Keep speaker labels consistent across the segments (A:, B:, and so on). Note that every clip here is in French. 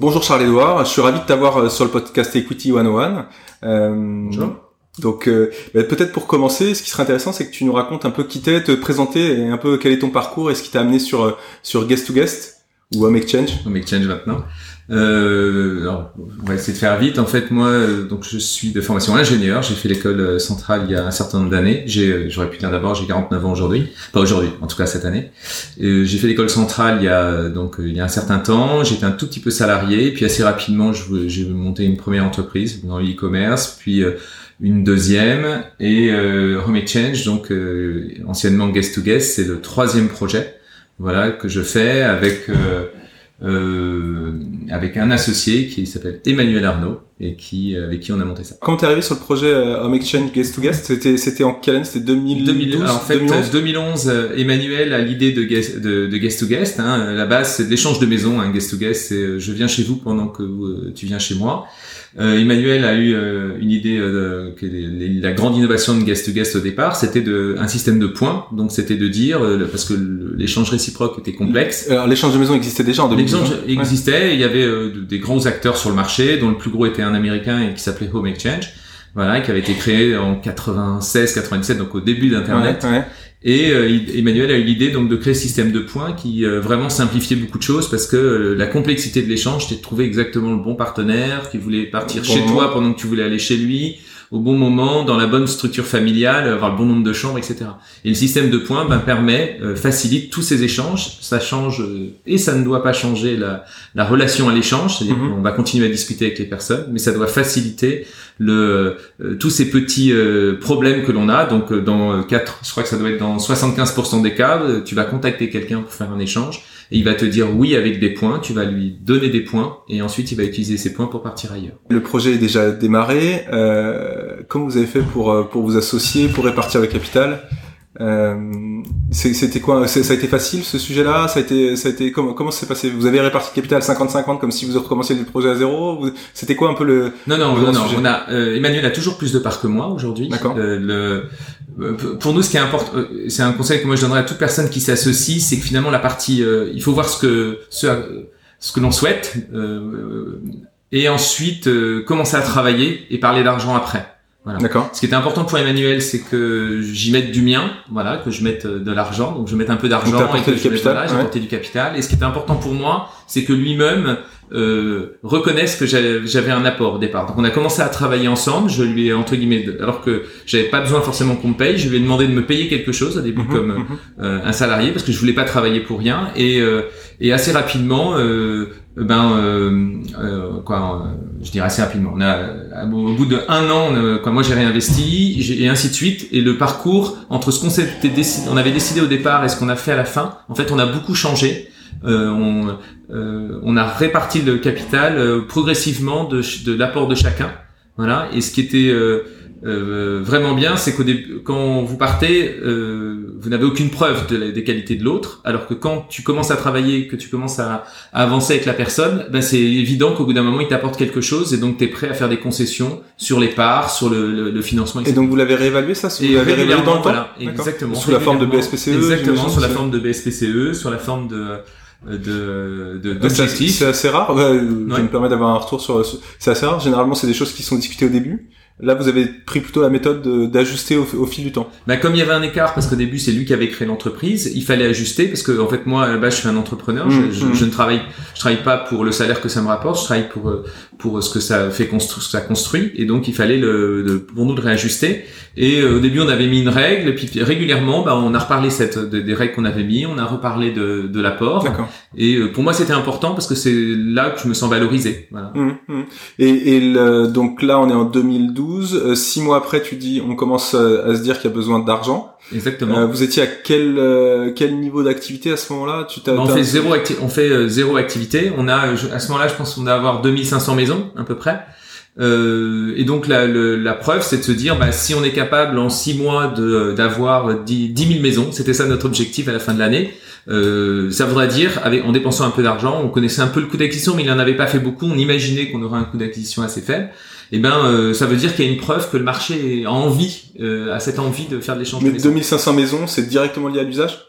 A: Bonjour Charles-Édouard, je suis ravi de t'avoir euh, sur le podcast Equity 101.
B: Euh, Bonjour.
A: Donc euh, bah, peut-être pour commencer, ce qui serait intéressant, c'est que tu nous racontes un peu qui t'es, te présenter et un peu quel est ton parcours et ce qui t'a amené sur sur Guest to Guest ou Home Exchange.
B: Home Exchange maintenant. Euh, on va essayer de faire vite. En fait, moi, euh, donc je suis de formation ingénieur. J'ai fait l'école euh, centrale il y a un certain nombre d'années. Euh, j'aurais pu dire d'abord, j'ai 49 ans aujourd'hui, pas aujourd'hui, en tout cas cette année. j'ai fait l'école centrale il y a donc il y a un certain temps. J'étais un tout petit peu salarié, puis assez rapidement, j'ai monté une première entreprise dans l'e-commerce, puis une deuxième et Home Exchange, donc anciennement Guest to Guest, c'est le troisième projet, voilà que je fais avec euh, avec un associé qui s'appelle Emmanuel Arnaud et qui avec qui on a monté ça.
A: Quand t'es arrivé sur le projet euh, Home Exchange Guest to Guest, c'était c'était en quelle année? C'était 2012
B: En fait, 2011, 2011 euh, Emmanuel a l'idée de, guest, de, de Guest to Guest. Hein. La base, c'est l'échange de maison. Hein. Guest to Guest, c'est je viens chez vous pendant que tu viens chez moi. Euh, Emmanuel a eu euh, une idée euh, que la grande innovation de Guest to Guest au départ, c'était de un système de points. Donc c'était de dire parce que l'échange réciproque était complexe.
A: Alors l'échange de maison existait déjà en 2012.
B: L'échange existait. Il y avait des grands acteurs sur le marché, dont le plus gros était un américain et qui s'appelait Home Exchange. Voilà, qui avait été créé en 96, 97, donc au début d'Internet. Ouais, et euh, Emmanuel a eu l'idée donc de créer ce système de points qui euh, vraiment simplifiait beaucoup de choses parce que euh, la complexité de l'échange, c'était de trouver exactement le bon partenaire qui voulait partir chez toi pendant que tu voulais aller chez lui, au bon moment, dans la bonne structure familiale, avoir le bon nombre de chambres, etc. Et le système de points ben, permet, euh, facilite tous ces échanges. Ça change euh, et ça ne doit pas changer la, la relation à l'échange. C'est-à-dire mhm. qu'on va continuer à discuter avec les personnes, mais ça doit faciliter le, euh, tous ces petits problèmes que l'on a. Donc dans quatre, je crois que ça doit être dans 75% des cas, tu vas contacter quelqu'un pour faire un échange il va te dire oui avec des points, tu vas lui donner des points et ensuite il va utiliser ces points pour partir ailleurs.
A: Le projet est déjà démarré. Euh, comment vous avez fait pour, euh, pour vous associer, pour répartir le capital euh, c'était quoi Ça a été facile ce sujet-là? Ça a été, ça a été comment comment s'est passé? Vous avez réparti le capital 50-50 comme si vous recommenciez le projet à zéro? C'était quoi un peu le
B: Non non non, non on a euh, Emmanuel a toujours plus de parts que moi aujourd'hui.
A: D'accord.
B: Euh, le euh, pour nous, ce qui est important, c'est un conseil que moi je donnerais à toute personne qui s'associe, c'est que finalement la partie, il faut voir ce que ce, ce que l'on souhaite et ensuite commencer à travailler et parler d'argent après.
A: D'accord.
B: Ce qui était important pour Emmanuel, c'est que j'y mette du mien, voilà, que je mette de l'argent, donc je mette un peu d'argent
A: et que du je capital,
B: mette, du capital. Et ce qui était important pour moi, c'est que lui-même euh, reconnaisse que j'avais un apport au départ. Donc on a commencé à travailler ensemble. Je lui ai entre guillemets, alors que j'avais pas besoin forcément qu'on me paye, je lui ai demandé de me payer quelque chose au début mhm, comme mhm. Euh, un salarié parce que je voulais pas travailler pour rien. Et, euh, et assez rapidement, euh, ben euh, quoi, je dirais assez rapidement. On a au bout de un an, quoi, moi j'ai réinvesti et ainsi de suite. Et le parcours entre ce qu'on s'était décidé, on avait décidé au départ et ce qu'on a fait à la fin, en fait, on a beaucoup changé. Euh, on, euh, on, a réparti le capital euh, progressivement de, de l'apport de chacun. Voilà. Et ce qui était euh, vraiment bien, c'est qu'au quand vous partez, euh, vous n'avez aucune preuve de des qualités de l'autre, alors que quand tu commences à travailler, que tu commences à, à avancer avec la personne, ben c'est évident qu'au bout d'un moment, il t'apporte quelque chose, et donc tu es prêt à faire des concessions sur les parts, sur le, le, financement.
A: Etc. Et donc vous l'avez réévalué ça
B: Vous l'avez réévalué dans le temps? Exactement.
A: Sous la forme de BSPCE
B: Exactement, sous la forme de BSPCE, sur la forme de de d'objectifs.
A: C'est assez rare. Je me permets d'avoir un retour sur. C'est assez rare. Généralement, c'est des choses qui sont discutées au début.
C: Là, vous avez pris plutôt la méthode d'ajuster au, au, fil du temps.
B: Bah, comme il y avait un écart, parce qu'au début c'est lui qui avait créé l'entreprise, il fallait ajuster parce que en fait moi je suis un entrepreneur, je, je, mmh. ne travaille, je travaille pas pour le salaire que ça me rapporte, je travaille pour euh, pour ce que ça fait construire, ce que ça construit, et donc il fallait le, le pour nous de réajuster. Et euh, au début on avait mis une règle, et puis régulièrement bah, on a reparlé cette des règles qu'on avait mis, on a reparlé de de l'apport. Et euh, pour moi c'était important parce que c'est là que je me sens valorisé. Voilà.
C: Mmh, mmh. Et, et le, donc là on est en 2012, six mois après tu dis on commence à, se dire qu'il y a besoin d'argent.
B: Exactement.
C: vous étiez à quel quel niveau d'activité à ce moment-là?
B: Tu bah, on fait zéro on fait zéro activité. On a à ce moment-là je pense qu'on a avoir 2500 maisons à peu près. Euh, et donc la, la preuve, c'est de se dire, bah, si on est capable en six mois de d'avoir 10, 10 000 maisons, c'était ça notre objectif à la fin de l'année. Euh, ça voudrait dire, avec, en dépensant un peu d'argent, on connaissait un peu le coût d'acquisition, mais il n'en avait pas fait beaucoup. On imaginait qu'on aurait un coût d'acquisition assez faible. Eh ben, euh, ça veut dire qu'il y a une preuve que le marché a envie, euh, a cette envie de faire de l'échange.
C: Mais 2500 maisons, c'est directement lié à l'usage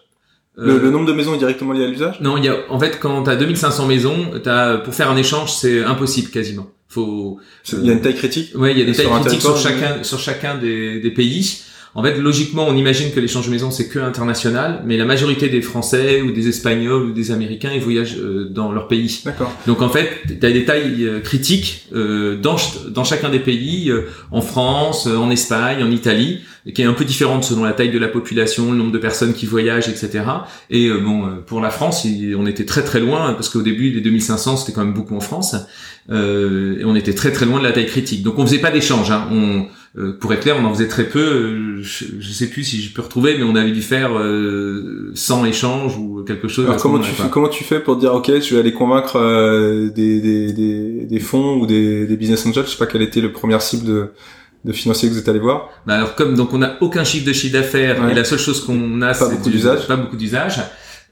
C: le, le, nombre de maisons est directement lié à l'usage
B: Non, il y a en fait quand tu as 2500 maisons, as, pour faire un échange, c'est impossible quasiment. Faut
C: il y a une taille critique
B: Ouais, il y a des tailles critiques sur chacun sur chacun des, des pays. En fait, logiquement, on imagine que l'échange maison c'est que international, mais la majorité des Français ou des Espagnols ou des Américains ils voyagent euh, dans leur pays.
C: D'accord.
B: Donc en fait, tu as des tailles euh, critiques euh, dans dans chacun des pays, en France, en Espagne, en Italie qui est un peu différente selon la taille de la population, le nombre de personnes qui voyagent, etc. Et euh, bon, euh, pour la France, on était très très loin parce qu'au début les 2500 c'était quand même beaucoup en France, euh, et on était très très loin de la taille critique. Donc on faisait pas d'échange. Hein. On, euh, pour être clair, on en faisait très peu. Je, je, sais plus si je peux retrouver, mais on avait dû faire euh, 100 échanges ou quelque chose.
C: Alors comment tu fais, comment tu fais pour dire ok, je vais aller convaincre des, des, des, des, fonds ou des, des business angels? Je sais pas quelle était le première cible de de financiers que vous êtes allé voir.
B: Bah alors comme donc on n'a aucun chiffre de chiffre d'affaires et la seule chose qu'on a
C: c'est beaucoup d'usage
B: pas beaucoup d'usage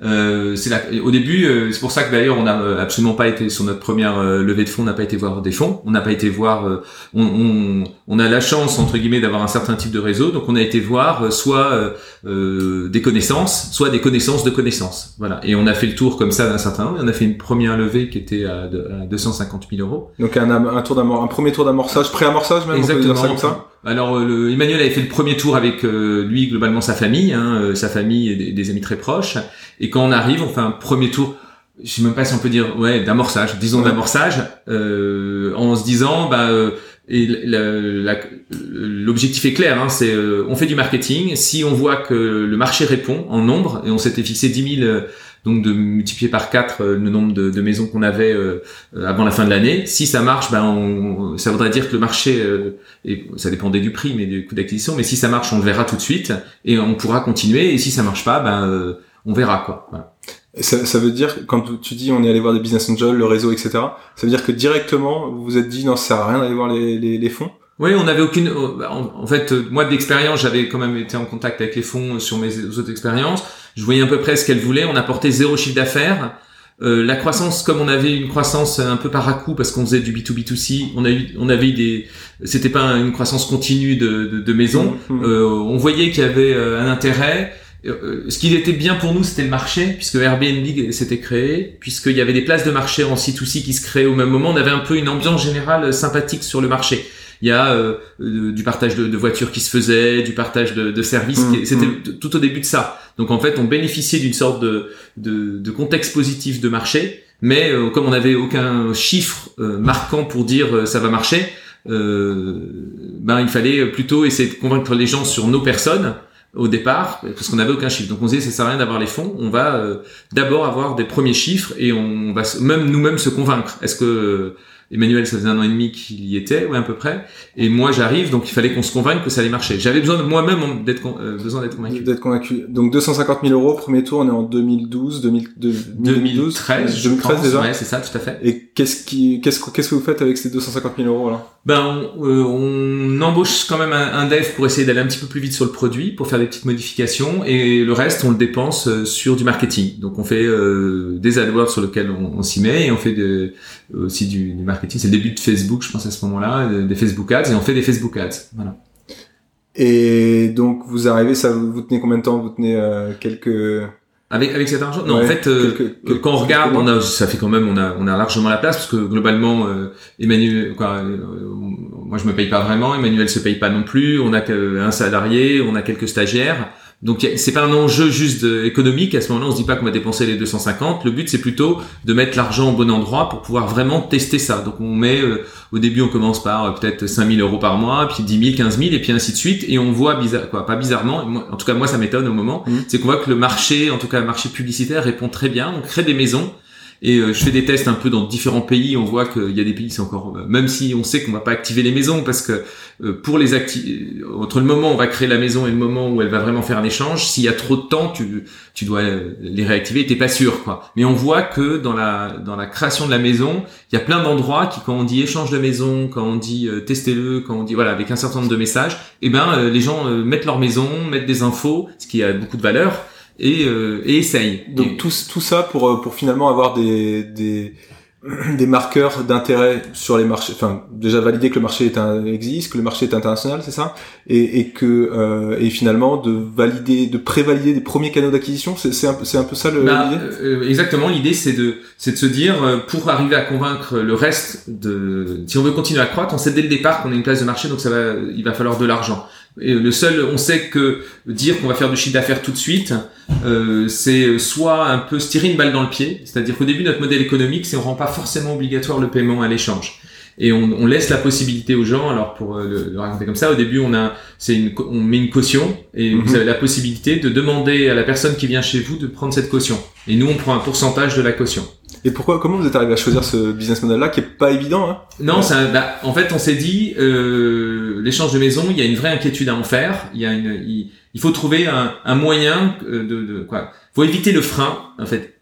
B: euh, c'est là au début euh, c'est pour ça que d'ailleurs on n'a euh, absolument pas été sur notre première euh, levée de fonds on n'a pas été voir des fonds. On n'a pas été voir on, on, on, a la chance entre guillemets d'avoir un certain type de réseau. Donc on a été voir soit des connaissances soit des connaissances de connaissances. Voilà. Et on a fait le tour comme ça d'un certain nombre. On a fait une première levée qui était à, 250 000 euros.
C: Donc un, un tour d'amorçage un premier tour d'amorçage pré-amorçage même
B: exactement
C: on peut dire ça comme ça?
B: Alors le, Emmanuel avait fait le premier tour avec lui globalement sa famille, hein, sa famille et des, des, amis très proches. Et quand on arrive, on fait un premier tour, je sais même pas si on peut dire, ouais, d'amorçage, disons d'amorçage, euh, en se disant, bah, euh, et l'objectif est clair, hein, c'est euh, on fait du marketing. Si on voit que le marché répond en nombre, et on s'était fixé 10 000, donc de multiplier par 4 le nombre de, maisons qu'on avait avant la fin de l'année. Si ça marche, ben on, ça voudrait dire que le marché, et ça dépendait du prix, mais du coût d'acquisition. Mais si ça marche, on le verra tout de suite et on pourra continuer. Et si ça marche pas, ben on verra quoi.
C: Ça, veut dire, quand tu dis on est allé voir des business angels, le réseau, etc., ça veut dire que directement, vous vous êtes dit non, ça sert à rien d'aller voir les fonds?
B: Oui, on n'avait aucune. En, fait, moi d'expérience, j'avais quand même été en contact avec les fonds sur mes autres expériences. Je voyais à peu près ce qu'elles voulaient. On apportait zéro chiffre d'affaires. Euh, la croissance, comme on avait une croissance un peu par à coup parce qu'on faisait du B2B2C, on a eu, on avait eu des, c'était pas une croissance continue de, de, de maisons. Mmh, mmh. Euh, on voyait qu'il y avait euh, un intérêt. Euh, ce qui était bien pour nous, c'était le marché, puisque Airbnb s'était créé, puisqu'il y avait des places de marché en C2C qui se créaient au même moment. On avait un peu une ambiance générale sympathique sur le marché. Il y a euh, du partage de, de, voitures qui se faisait, du partage de, de services. Mmh, c'était mmh. tout au début de ça. Donc en fait, on bénéficiait d'une sorte de, de, de, contexte positif de marché, mais euh, comme on n'avait aucun chiffre marquant pour dire ça va marcher, ben il fallait plutôt essayer de convaincre les gens sur nos personnes au départ parce qu'on n'avait aucun chiffre. Donc on disait ça sert à rien d'avoir les fonds, on va euh, d'abord avoir des premiers chiffres et on va même nous-mêmes se convaincre. Est-ce que Emmanuel, ça faisait un an et demi qu'il y était, ouais, à peu près. Et moi, j'arrive, donc il fallait qu'on se convainque que ça allait marcher. J'avais besoin de moi-même d'être euh, besoin d'être convaincu.
C: D'être convaincu. Donc 250 000 euros, premier tour, on est en 2012, 2000,
B: 2013, 2013 déjà. Ouais, c'est ça, tout à fait.
C: Et qu'est-ce qui, qu'est-ce qu'est-ce que vous faites avec ces 250 000 euros là?
B: Ben, on, euh, on, embauche quand même un, un dev pour essayer d'aller un petit peu plus vite sur le produit, pour faire des petites modifications, et le reste, on le dépense euh, sur du marketing. Donc on fait euh, des AdWords sur lesquels on, on s'y met, et on fait de, aussi du, du marketing. C'est le début de Facebook, je pense à ce moment-là, des Facebook Ads, et on fait des Facebook Ads. Voilà.
C: Et donc vous arrivez, ça vous tenez combien de temps? Vous tenez euh, quelques
B: avec avec cet argent? Non, en fait, euh, quelques, quand on regarde, on a, ça fait quand même, on a, on a largement la place parce que globalement, euh, Emmanuel, quoi, moi je me paye pas vraiment, Emmanuel se paye pas non plus, on a un salarié, on a quelques stagiaires. Donc c'est pas un enjeu juste économique. À ce moment-là, on se dit pas qu'on va dépenser les 250. Le but c'est plutôt de mettre l'argent au bon endroit pour pouvoir vraiment tester ça. Donc on met euh, au début on commence par euh, peut-être 5000 euros par mois, puis 10 000, 15 000 et puis ainsi de suite. Et on voit bizarre quoi, pas bizarrement. en tout cas moi ça m'étonne au moment. Mmh. C'est qu'on voit que le marché, en tout cas le marché publicitaire répond très bien. On crée des maisons et euh, je fais des tests un peu dans différents pays. On voit qu'il y a des pays, c'est encore, euh, même si on sait qu'on va pas activer les maisons, parce que euh, pour les activer, entre le moment où on va créer la maison et le moment où elle va vraiment faire un échange, s'il y a trop de temps, tu, tu dois les réactiver. T'es pas sûr, quoi. Mais on voit que dans la dans la création de la maison, il y a plein d'endroits qui, quand on dit échange de maison, quand on dit testez-le, quand on dit voilà, avec un certain nombre de messages, eh ben les gens mettent leur maison, mettent des infos, ce qui a beaucoup de valeur et, euh, et essaye.
C: Donc tout, tout ça pour, euh, pour finalement avoir des, des, des marqueurs d'intérêt sur les marchés. Enfin, déjà valider que le marché est un, existe, que le marché est international, c'est ça, et, et que euh, et finalement de valider, de prévalider des premiers canaux d'acquisition. C'est c'est un, c'est un peu ça le.
B: Bah, euh, exactement. L'idée c'est de c'est de se dire pour arriver à convaincre le reste de si on veut continuer à croître, on sait dès le départ qu'on a une place de marché, donc ça va il va falloir de l'argent. Et le seul, on sait que dire qu'on va faire du chiffre d'affaires tout de suite, euh, c'est soit un peu se tirer une balle dans le pied, c'est-à-dire qu'au début notre modèle économique, c'est on rend pas forcément obligatoire le paiement à l'échange et on, on, laisse la possibilité aux gens. Alors pour euh, le, raconter comme ça, au début on a, c'est une, on met une caution et vous mhm. avez la possibilité de demander à la personne qui vient chez vous de prendre cette caution. Et nous on prend un pourcentage de la caution.
C: Et pourquoi, comment vous êtes arrivé à choisir ce business model-là qui est pas évident hein
B: Non, ça, bah, en fait, on s'est dit, euh, l'échange de maison, il y a une vraie inquiétude à en faire. Il y a une, il, faut trouver un, un moyen de, de, quoi. Faut éviter le frein, en fait.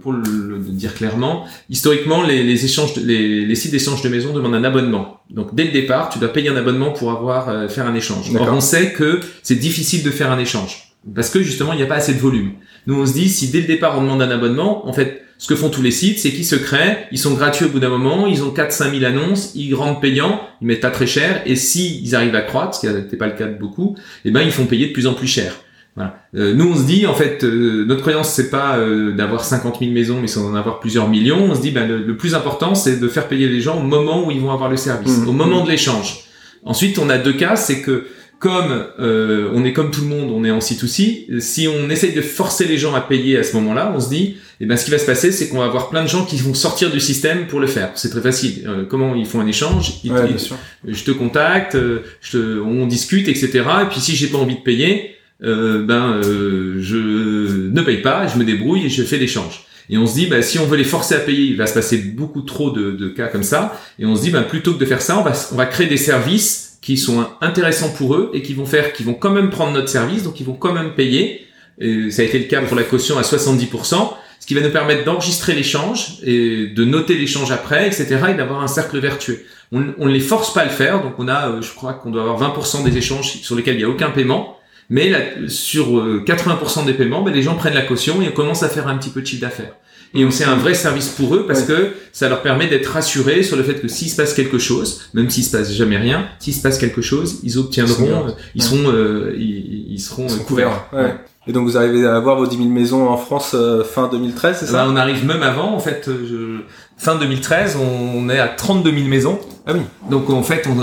B: Pour le, dire clairement, historiquement, les, les échanges, les, les sites d'échange de maison demandent un abonnement. Donc, dès le départ, tu dois payer un abonnement pour avoir euh, faire un échange. Or, on sait que c'est difficile de faire un échange parce que justement, il n'y a pas assez de volume. Nous, on se dit, si dès le départ on demande un abonnement, en fait, ce que font tous les sites, c'est qu'ils se créent, ils sont gratuits au bout d'un moment, ils ont 4-5 000 annonces, ils rendent payants, ils mettent pas très cher, et si ils arrivent à croître, ce qui n'était pas le cas de beaucoup, eh ben ils font payer de plus en plus cher. Voilà. Euh, nous on se dit en fait euh, notre croyance c'est pas euh, d'avoir 50 000 maisons mais c'est d'en avoir plusieurs millions. On se dit ben, le, plus important c'est de faire payer les gens au moment où ils vont avoir le service, mmh. au moment de l'échange. Ensuite on a deux cas, c'est que comme euh, on est comme tout le monde, on est en C2C, si on essaye de forcer les gens à payer à ce moment-là, on se dit, eh ben, ce qui va se passer, c'est qu'on va avoir plein de gens qui vont sortir du système pour le faire. C'est très facile. Euh, comment ils font un échange Je te contacte, euh, je te, on discute, etc. Et puis si j'ai pas envie de payer, ben je ne paye pas, je me débrouille et je fais l'échange. Et on se dit, bah, si on veut les forcer à payer, il va se passer beaucoup trop de, de cas comme ça. Et on se dit, bah, plutôt que de faire ça, on va, on va créer des services qui sont intéressants pour eux et qui vont faire, qui vont quand même prendre notre service, donc ils vont quand même payer. Et ça a été le cas pour la caution à 70%, ce qui va nous permettre d'enregistrer l'échange et de noter l'échange après, etc. et d'avoir un cercle vertueux. On ne les force pas à le faire, donc on a, euh, je crois qu'on doit avoir 20% des échanges sur lesquels il n'y a aucun paiement. Mais là, sur 80% euh, des paiements, ben, les gens prennent la caution et on commence à faire un petit peu de chiffre d'affaires et c'est un vrai service pour eux parce que ça leur permet d'être rassurés sur le fait que s'il se passe quelque chose, même s'il se passe jamais rien, s'il se passe quelque chose, ils obtiendront, ils, seront, euh, ils, seront, euh, couverts.
C: Et donc vous arrivez à avoir vos 10 000 maisons en France euh, fin 2013, c'est ça?
B: On arrive même avant, en fait. Je... Fin 2013, on est à 32 000 maisons.
C: Ah oui.
B: Donc en fait, on,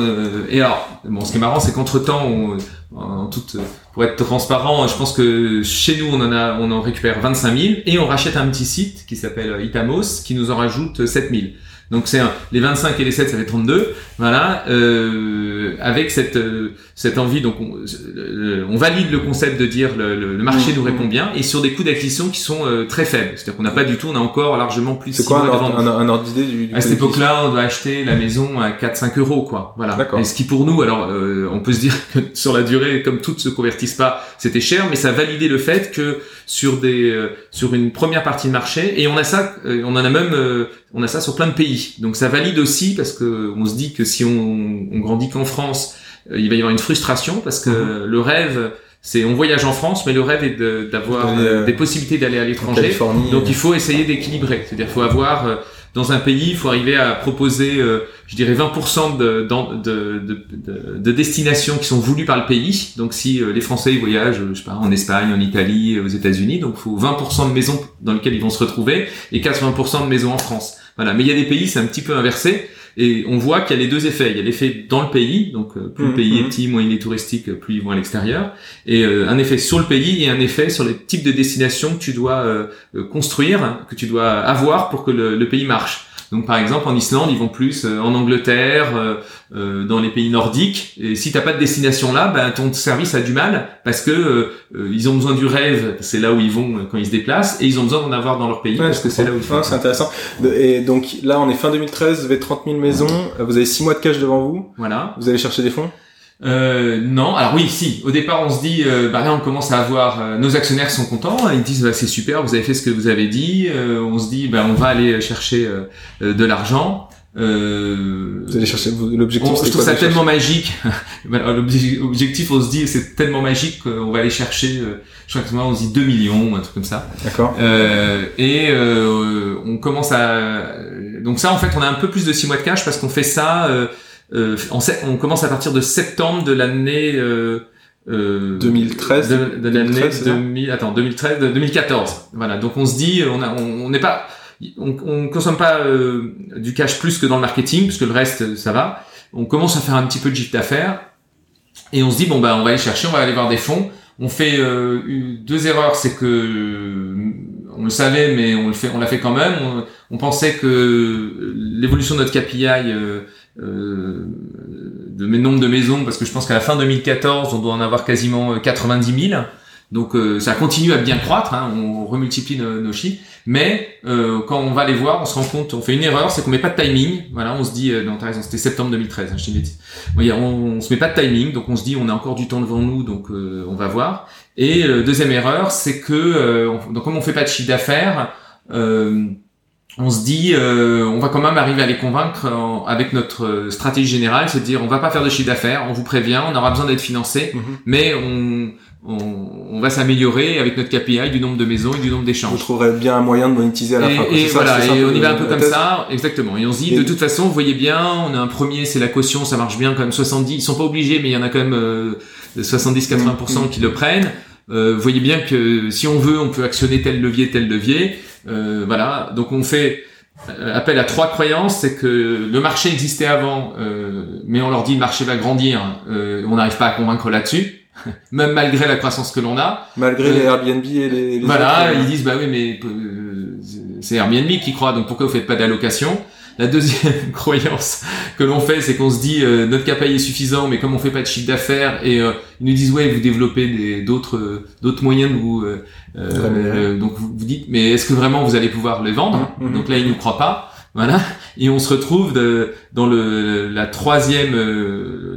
B: et alors, bon, ce qui est marrant, c'est qu'entre temps, on, en toute, pour être transparent, je pense que chez nous, on en a, on en récupère 25 000 et on rachète un petit site qui s'appelle Itamos qui nous en rajoute 7 000. Donc c'est les 25 et les 7, ça fait 32. Voilà, euh, avec cette euh, cette envie, donc on, euh, on, valide le concept de dire le, le, marché nous répond bien et sur des coûts d'acquisition qui sont euh, très faibles. C'est-à-dire qu'on n'a pas du tout, on a encore largement plus.
C: C'est quoi un, un, ordre d'idée du, du,
B: À cette époque-là, on doit acheter la maison à 4-5 euros, quoi. Voilà. Et ce qui pour nous, alors on peut se dire que sur la durée, comme toutes se convertissent pas, c'était cher, mais ça validait le fait que sur des sur une première partie de marché et on a ça, on en a même on a ça sur plein de pays. Donc ça valide aussi parce que on se dit que si on, on grandit qu'en France, euh, il va y avoir une frustration parce que mhm. le rêve c'est on voyage en France, mais le rêve est d'avoir euh, des possibilités d'aller à l'étranger. Donc il faut essayer d'équilibrer. C'est-à-dire il faut avoir euh, dans un pays, il faut arriver à proposer, je dirais, 20% de, de, de, de, destinations qui sont voulues par le pays. Donc si les Français ils voyagent, je sais pas, en Espagne, en Italie, aux États-Unis, donc il faut 20% de maisons dans lesquelles ils vont se retrouver et 80% de maisons en France. Voilà. Mais il y a des pays, c'est un petit peu inversé. Et on voit qu'il y a les deux effets. Il y a l'effet dans le pays, donc euh, plus le
A: Mhm,
B: pays est
A: mhm.
B: petit, moins il est touristique, plus ils vont à l'extérieur. Et euh, un effet sur le pays et un effet sur les types de destinations que tu dois euh, euh, construire, hein, que tu dois avoir pour que le, le pays marche. Donc par exemple en Islande, ils vont plus euh, en Angleterre, euh, euh, dans les pays nordiques. Et si t'as pas de destination là, ben ton service a du mal parce que euh, ils ont besoin du rêve, c'est là où ils vont quand ils se déplacent, et ils ont besoin d'en avoir dans leur pays
A: Ouais,
B: parce que c'est là où ils
A: Ah,
B: font.
A: c'est intéressant. Et donc là, on est fin 2013, vous avez 30 000 maisons, vous avez 6 mois de cash devant vous,
B: Voilà.
A: vous allez chercher des fonds?
B: Euh, non, alors oui, si. Au départ, on se dit, euh, bah là, on commence à avoir, euh, nos actionnaires sont contents. Ils disent, bah, c'est super, vous avez fait ce que vous avez dit. Euh, on se dit, bah, on va aller chercher euh, de l'argent. Euh,
A: Vous allez chercher l'objectif.
B: je trouve ça tellement magique. L'objectif, on se dit, c'est tellement magique qu'on va aller chercher. euh, je crois que moi, on se dit 2 millions, un truc comme ça.
A: D'accord.
B: Euh, et euh, on commence à donc ça en fait on a un peu plus de 6 mois de cash parce qu'on fait ça euh, euh, en sept- on commence à partir de septembre de l'année euh, euh,
A: 2013,
B: de, de l'année
A: 2013, c'est ça
B: 2000 attends 2013 de 2014 voilà donc on se dit on a on on n'est pas on, on consomme pas euh, du cash plus que dans le marketing puisque le reste ça va. On commence à faire un petit peu de chiffre d'affaires et on se dit bon bah on va aller chercher on va aller voir des fonds. On fait euh, eu- deux erreurs, c'est que euh, on le savait, mais on le fait, on l'a fait quand même. On, on pensait que l'évolution de notre KPI euh, euh, de mes nombres de maisons, parce que je pense qu'à la fin 2014, on doit en avoir quasiment euh, 90 000. Donc euh, ça continue à bien croître, hein, on remultiplie nos, nos chiffres. Mais euh, quand on va les voir, on se rend compte, on fait une erreur, c'est qu'on met pas de timing. Voilà, on se dit, euh, non t'as raison, c'était septembre 2013, hein, je on, on se met pas de timing, donc on se dit on a encore du temps devant nous, donc euh, on va voir. Et euh, deuxième erreur, c'est que euh, on- donc comme on fait pas de chiffre d'affaires, euh, on se dit euh, on va quand même arriver à les convaincre en- avec notre euh, stratégie générale, c'est de dire on va pas faire de chiffre d'affaires, on vous prévient, on aura besoin d'être financé,
A: Mhm.
B: mais on, on, on va s'améliorer avec notre KPI du nombre de maisons et du nombre
A: Vous
B: d'échanges.
A: trouverez bien un moyen de monétiser à la
B: Et,
A: fin.
B: et
A: ça,
B: voilà, et on y va un peu comme
A: thèse
B: ça, exactement. Et on se dit,
A: Et-
B: de toute façon, vous voyez bien, on a un premier, c'est la caution, ça marche bien, quand même 70, ils sont pas obligés, mais il y en a quand même euh, 70-80%
A: Mm,
B: qui le prennent. Euh, vous voyez bien que si on veut, on peut actionner tel levier, tel levier. Euh, voilà, donc on fait euh, appel à trois croyances, c'est que le marché existait avant, euh, mais on leur dit le marché va grandir, euh, on n'arrive pas à convaincre là-dessus, même malgré la croissance que l'on a.
A: Malgré
B: Euh,
A: les Airbnb et les. les
B: Voilà,
A: autres,
B: ils disent bah oui mais euh, c'est Airbnb qui croit donc pourquoi vous faites pas d'allocation? La deuxième croyance que l'on fait c'est qu'on se dit euh, notre KPI est suffisant mais comme on fait pas de chiffre d'affaires et euh, ils nous disent ouais vous développez d'autres euh, d'autres moyens de vous euh, donc vous, vous dites mais est-ce que vraiment vous allez pouvoir les vendre
A: Mhm, mhm.
B: Donc là ils nous croient pas. Voilà, et on se retrouve de- dans le la troisième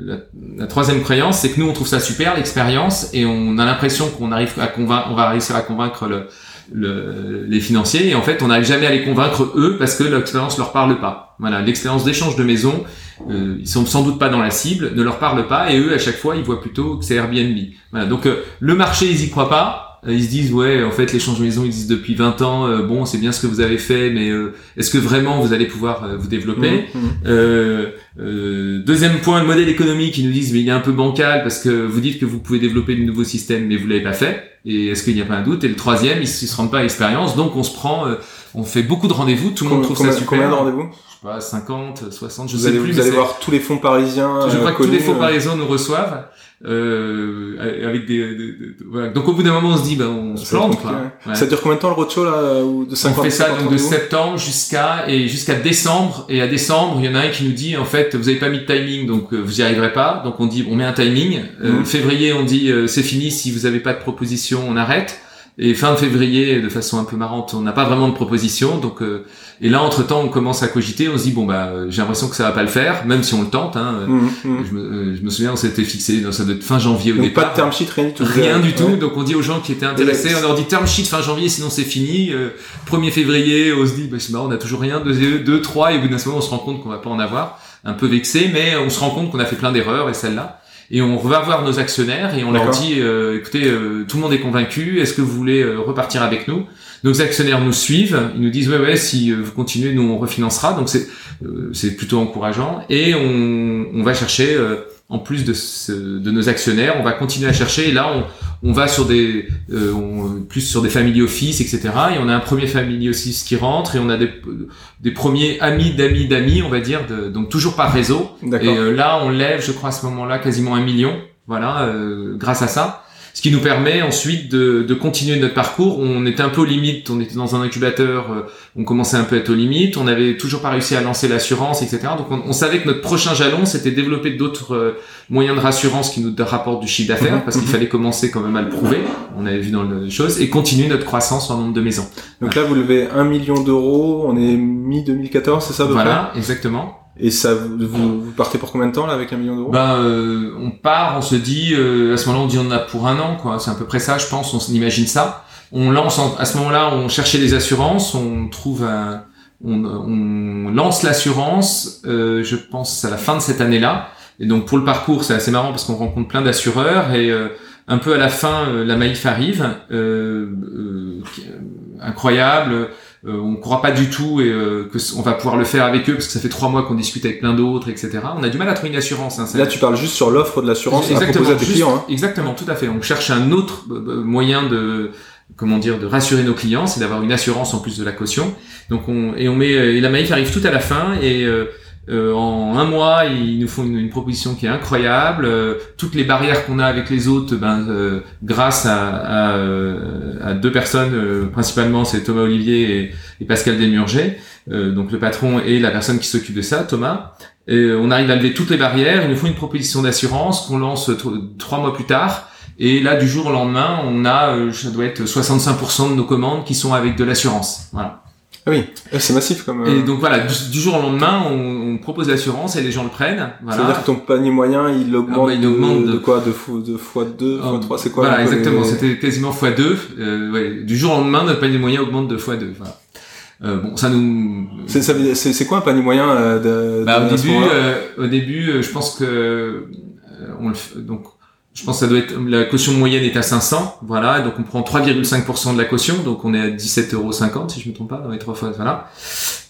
B: la, la troisième croyance, c'est que nous on trouve ça super l'expérience et on a l'impression qu'on arrive à convaincre, on va réussir à convaincre le, le- les financiers et en fait on n'arrive jamais à les convaincre eux parce que l'expérience leur parle pas. Voilà, l'expérience d'échange de maison, euh, ils sont sans doute pas dans la cible, ne leur parle pas et eux à chaque fois ils voient plutôt que c'est Airbnb. Voilà, donc euh, le marché ils y croient pas. Euh, Ils se disent ouais en fait l'échange de maison existe depuis 20 ans euh, bon c'est bien ce que vous avez fait mais euh, est-ce que vraiment vous allez pouvoir euh, vous développer euh, euh, deuxième point, le modèle économique, ils nous disent mais il est un peu bancal parce que vous dites que vous pouvez développer de nouveaux systèmes mais vous l'avez pas fait. Et est-ce qu'il n'y a pas un doute? Et le troisième, ils, ils se rendent pas à l'expérience, donc on se prend, euh, on fait beaucoup de rendez-vous, tout le monde trouve
A: Combien,
B: ça super.
A: combien de rendez-vous
B: Je sais pas, 50, 60, je
A: Vous
B: sais
A: allez,
B: plus.
A: vous allez voir tous les fonds parisiens.
B: je
A: euh,
B: crois que tous les fonds
A: euh,
B: parisiens nous reçoivent. Euh, avec des, de- de- de- voilà. Donc au bout d'un moment, on se dit, ben on se plante. quoi. Ouais.
A: Ça dure combien de temps le roadshow là ou de 50
B: On fait ça
A: 50
B: donc de septembre jusqu'à et jusqu'à décembre et à décembre il y en a un qui nous dit en fait vous avez pas mis de timing donc euh, vous y arriverez pas donc on dit on met un timing Euh,
A: Mhm.
B: février on dit euh, c'est fini si vous avez pas de proposition on arrête et fin de février de façon un peu marrante on n'a pas vraiment de proposition donc euh, et là entre temps on commence à cogiter on se dit bon bah euh, j'ai l'impression que ça va pas le faire même si on le tente hein, euh,
A: Mhm, mhm.
B: je, me, euh, je me souviens on s'était fixé ça doit être fin janvier au
A: Donc
B: départ
A: pas de term sheet, rien du tout.
B: Rien du tout.
A: Ouais.
B: Donc on dit aux gens qui étaient intéressés, on leur dit term sheet fin janvier, sinon c'est fini. Euh, 1er février, on se dit, bah, c'est marrant, on a toujours rien. 2, 2, 3, et au bout d'un moment, on se rend compte qu'on va pas en avoir. Un peu vexé, mais on se rend compte qu'on a fait plein d'erreurs, et celle-là. Et on va voir nos actionnaires et on leur dit, euh, écoutez, euh, tout le monde est convaincu, est-ce que vous voulez euh, repartir avec nous? Nos actionnaires nous suivent, ils nous disent, ouais, ouais, si vous continuez, nous on refinancera. Donc c'est euh, c'est plutôt encourageant. Et on, on va chercher... en plus de, ce, de nos actionnaires. On va continuer à chercher. Et là, on, on va sur des euh, on, plus sur des family office, etc. Et on a un premier family office qui rentre et on a des, des premiers amis d'amis d'amis, on va dire. De, donc toujours par réseau. Et euh, là, on lève, je crois, à ce moment-là, quasiment un million. Voilà, euh, grâce à ça ce qui nous permet ensuite de, de, continuer notre parcours. On était un peu aux limites, on était dans un incubateur, euh, on commençait un peu à être aux limites, on n'avait toujours pas réussi à lancer l'assurance, etc. Donc on, on, savait que notre prochain jalon, c'était développer d'autres euh, moyens de rassurance qui nous rapportent du chiffre d'affaires, mhm. parce qu'il mhm. fallait commencer quand même à le prouver, on avait vu dans les choses, et continuer notre croissance en nombre de maisons.
A: Donc là, vous levez un million d'euros, on est mi-2014, c'est ça
B: Voilà, exactement.
A: Et ça, vous, vous, partez pour combien de temps là avec un million d'euros?
B: Ben, euh, on part, on se dit, euh, à ce moment-là, on dit on en a pour un an, quoi. C'est à peu près ça, je pense. On imagine ça. On lance à ce moment-là, on cherchait des assurances, on trouve un, on, on lance l'assurance. Euh, je pense à la fin de cette année-là. Et donc pour le parcours, c'est assez marrant parce qu'on rencontre plein d'assureurs et euh, un peu à la fin, euh, la Maïf arrive, incroyable euh, on ne croit pas du tout et euh, que on va pouvoir le faire avec eux parce que ça fait trois mois qu'on discute avec plein d'autres, etc. On a du mal à trouver une assurance. Hein,
A: Là, tu parles juste sur l'offre de l'assurance à proposer à tes clients. Hein.
B: Exactement, tout à fait. On cherche un autre euh, moyen de comment dire de rassurer nos clients, c'est d'avoir une assurance en plus de la caution. Donc on et on met et la Maïf arrive tout à la fin et euh, en un mois, ils nous font une, proposition qui est incroyable. Euh, toutes les barrières qu'on a avec les autres, ben, euh, grâce à, à, à, deux personnes, principalement c'est Thomas Olivier et, et Pascal Desmurger, donc le patron et la personne qui s'occupe de ça, Thomas. Et on arrive à lever toutes les barrières. Ils nous font une proposition d'assurance qu'on lance trois mois plus tard. Et là, du jour au lendemain, on a, ça doit être 65% de nos commandes qui sont avec de l'assurance. Voilà.
A: Ah oui, ah, c'est massif comme.
B: Et euh, donc voilà, du, jour au lendemain, on, on propose l'assurance et les gens le prennent. Voilà.
A: Ça veut dire que ton panier moyen, il augmente, ah bah, il augmente de, de, quoi, de, de fois 2, fois 3, c'est quoi
B: Voilà, exactement. C'était quasiment fois 2 euh, ouais. Du jour au lendemain, notre panier moyen augmente de fois 2 Voilà. Euh, bon, ça nous.
A: C'est quoi un panier moyen euh, de,
B: bah, au, début, euh, au début, je pense que on le, donc je pense que ça doit être la caution moyenne est à 500, voilà, donc on prend 3,5% de la caution, donc on est à 17,50 euros si je me trompe pas dans les trois fois, voilà,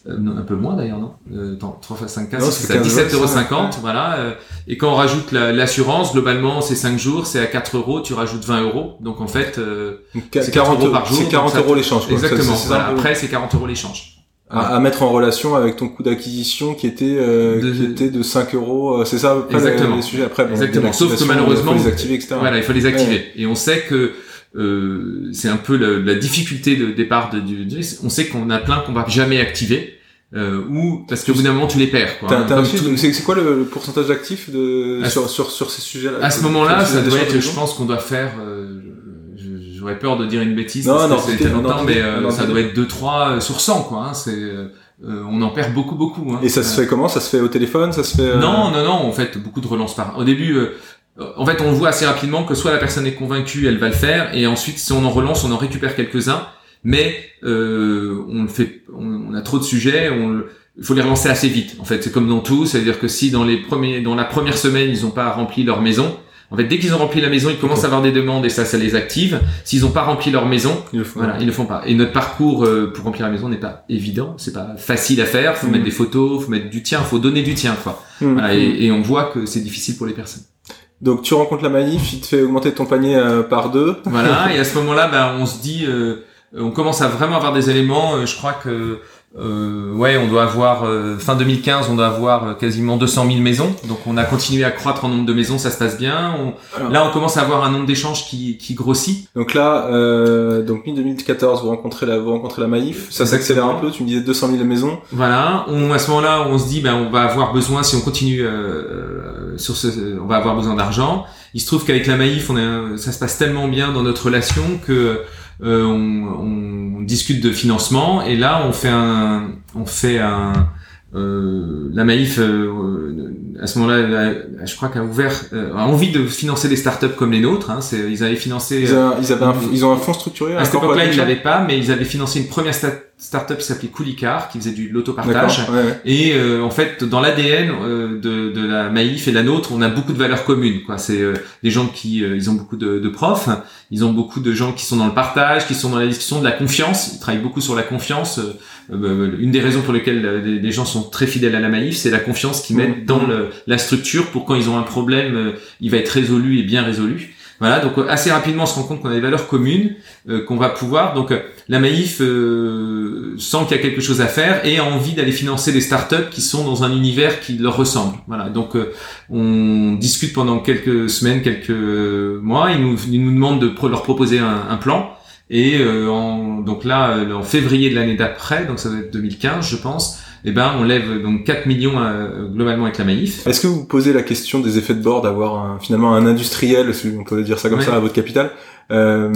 B: euh, un peu moins d'ailleurs non, euh, 3 fois 5 4, c'est à 17,50 euros, voilà, euh, et quand on rajoute l'assurance, globalement c'est 5 jours, c'est à 4 euros, tu rajoutes 20 euros, donc en fait euh,
A: c'est 40 euros par jour, c'est 40 euros l'échange,
B: exactement, voilà, après c'est 40 euros l'échange
A: à, mettre en relation avec ton coût d'acquisition qui était euh, de, qui était de 5 euros euh, c'est ça après
B: exactement.
A: les, sujets après
B: exactement. sauf que malheureusement
A: il faut les activer etc
B: voilà il faut les activer. Et on sait que euh, c'est un peu la, la, difficulté de départ de, du, on sait qu'on a plein qu'on va jamais activer euh, ou parce que bout d'un moment tu les perds quoi.
A: C'est quoi le, pourcentage d'actifs de sur, sur, sur ces sujets-là
B: À ce moment-là, ça doit être, je pense qu'on doit faire, euh, j'aurais peur de dire une bêtise non, parce que c'était longtemps, mais euh, ça doit être 2-3 sur 100, quoi. Hein, c'est, euh, on en perd beaucoup, beaucoup. Hein.
A: Et ça se fait comment? Ça se fait au téléphone? Ça se fait euh,
B: Non, non, non. En fait, beaucoup de relances par. Au début, en fait, on voit assez rapidement que soit la personne est convaincue, elle va le faire, et ensuite, si on en relance, on en récupère quelques-uns. Mais on le fait, on, a trop de sujets, on il faut les relancer assez vite. En fait, c'est comme dans tout, c'est-à-dire que si dans les premiers, dans la première semaine, ils n'ont pas rempli leur maison, en fait, dès qu'ils ont rempli la maison, ils commencent à avoir des demandes et ça, ça les active. S'ils n'ont pas rempli leur maison, ils le font. voilà, ils le font pas. Et notre parcours euh, pour remplir la maison n'est pas évident, c'est pas facile à faire. Faut mm. mettre des photos, faut mettre du tien, faut donner du tien, quoi. Mm. Voilà, et, et, on voit que c'est difficile pour les personnes.
A: Donc tu rencontres la manif, il te fait augmenter ton panier euh, par deux.
B: Voilà, et à ce moment-là, ben, on se dit, euh, on commence à vraiment avoir des éléments. je crois que euh, ouais, on doit avoir euh, fin 2015, on doit avoir euh, quasiment 200 000 maisons. Donc on a continué à croître en nombre de maisons, ça se passe bien. là, on commence à avoir un nombre d'échanges qui, qui grossit.
A: Donc là, euh, donc mi-2014, vous rencontrez la, vous rencontrez la Maïf, ça s'accélère un peu. Tu me disais 200 000 maisons.
B: Voilà. On, à ce moment-là, on se dit, ben on va avoir besoin, si on continue sur ce, on va avoir besoin d'argent. Il se trouve qu'avec la Maïf, on a, ça se passe tellement bien dans notre relation que euh, on, on, discute de financement et là on fait un, on fait un, euh, la Maïf euh, à ce moment-là, je crois qu'a ouvert, euh, a envie de financer des startups comme les nôtres. Hein, c'est, ils avaient financé.
A: Ils, ils, avaient un, ils ont un fonds structuré.
B: À cette époque-là, ils l'avaient pas, mais ils avaient financé une première startup qui s'appelait Coolicar, qui faisait du l'autopartage. Ouais, Et en fait, dans l'ADN de, de la Maïf et la nôtre, on a beaucoup de valeurs communes. Quoi, c'est des gens qui, ils ont beaucoup de, de profs, ils ont beaucoup de gens qui sont dans le partage, qui sont dans la discussion de la confiance. Ils travaillent beaucoup sur la confiance une des raisons pour lesquelles les gens sont très fidèles à la Maïf, c'est la confiance qu'ils mettent dans le, la structure pour quand ils ont un problème, il va être résolu et bien résolu. Voilà, donc euh, assez rapidement on se rend compte qu'on a des valeurs communes, euh, qu'on va pouvoir. Donc euh, la Maïf sent qu'il y a quelque chose à faire et a envie d'aller financer des startups qui sont dans un univers qui leur ressemble. Voilà, donc on discute pendant quelques semaines, quelques mois. Ils nous, ils nous demandent de leur proposer un, un plan. Et en, donc là, en février de l'année d'après, donc ça va être 2015, je pense, eh ben on lève donc 4 millions euh, globalement avec la Maïf.
A: Est-ce que vous posez la question des effets de bord d'avoir finalement un industriel, si on peut dire ça comme ça, à votre capital euh,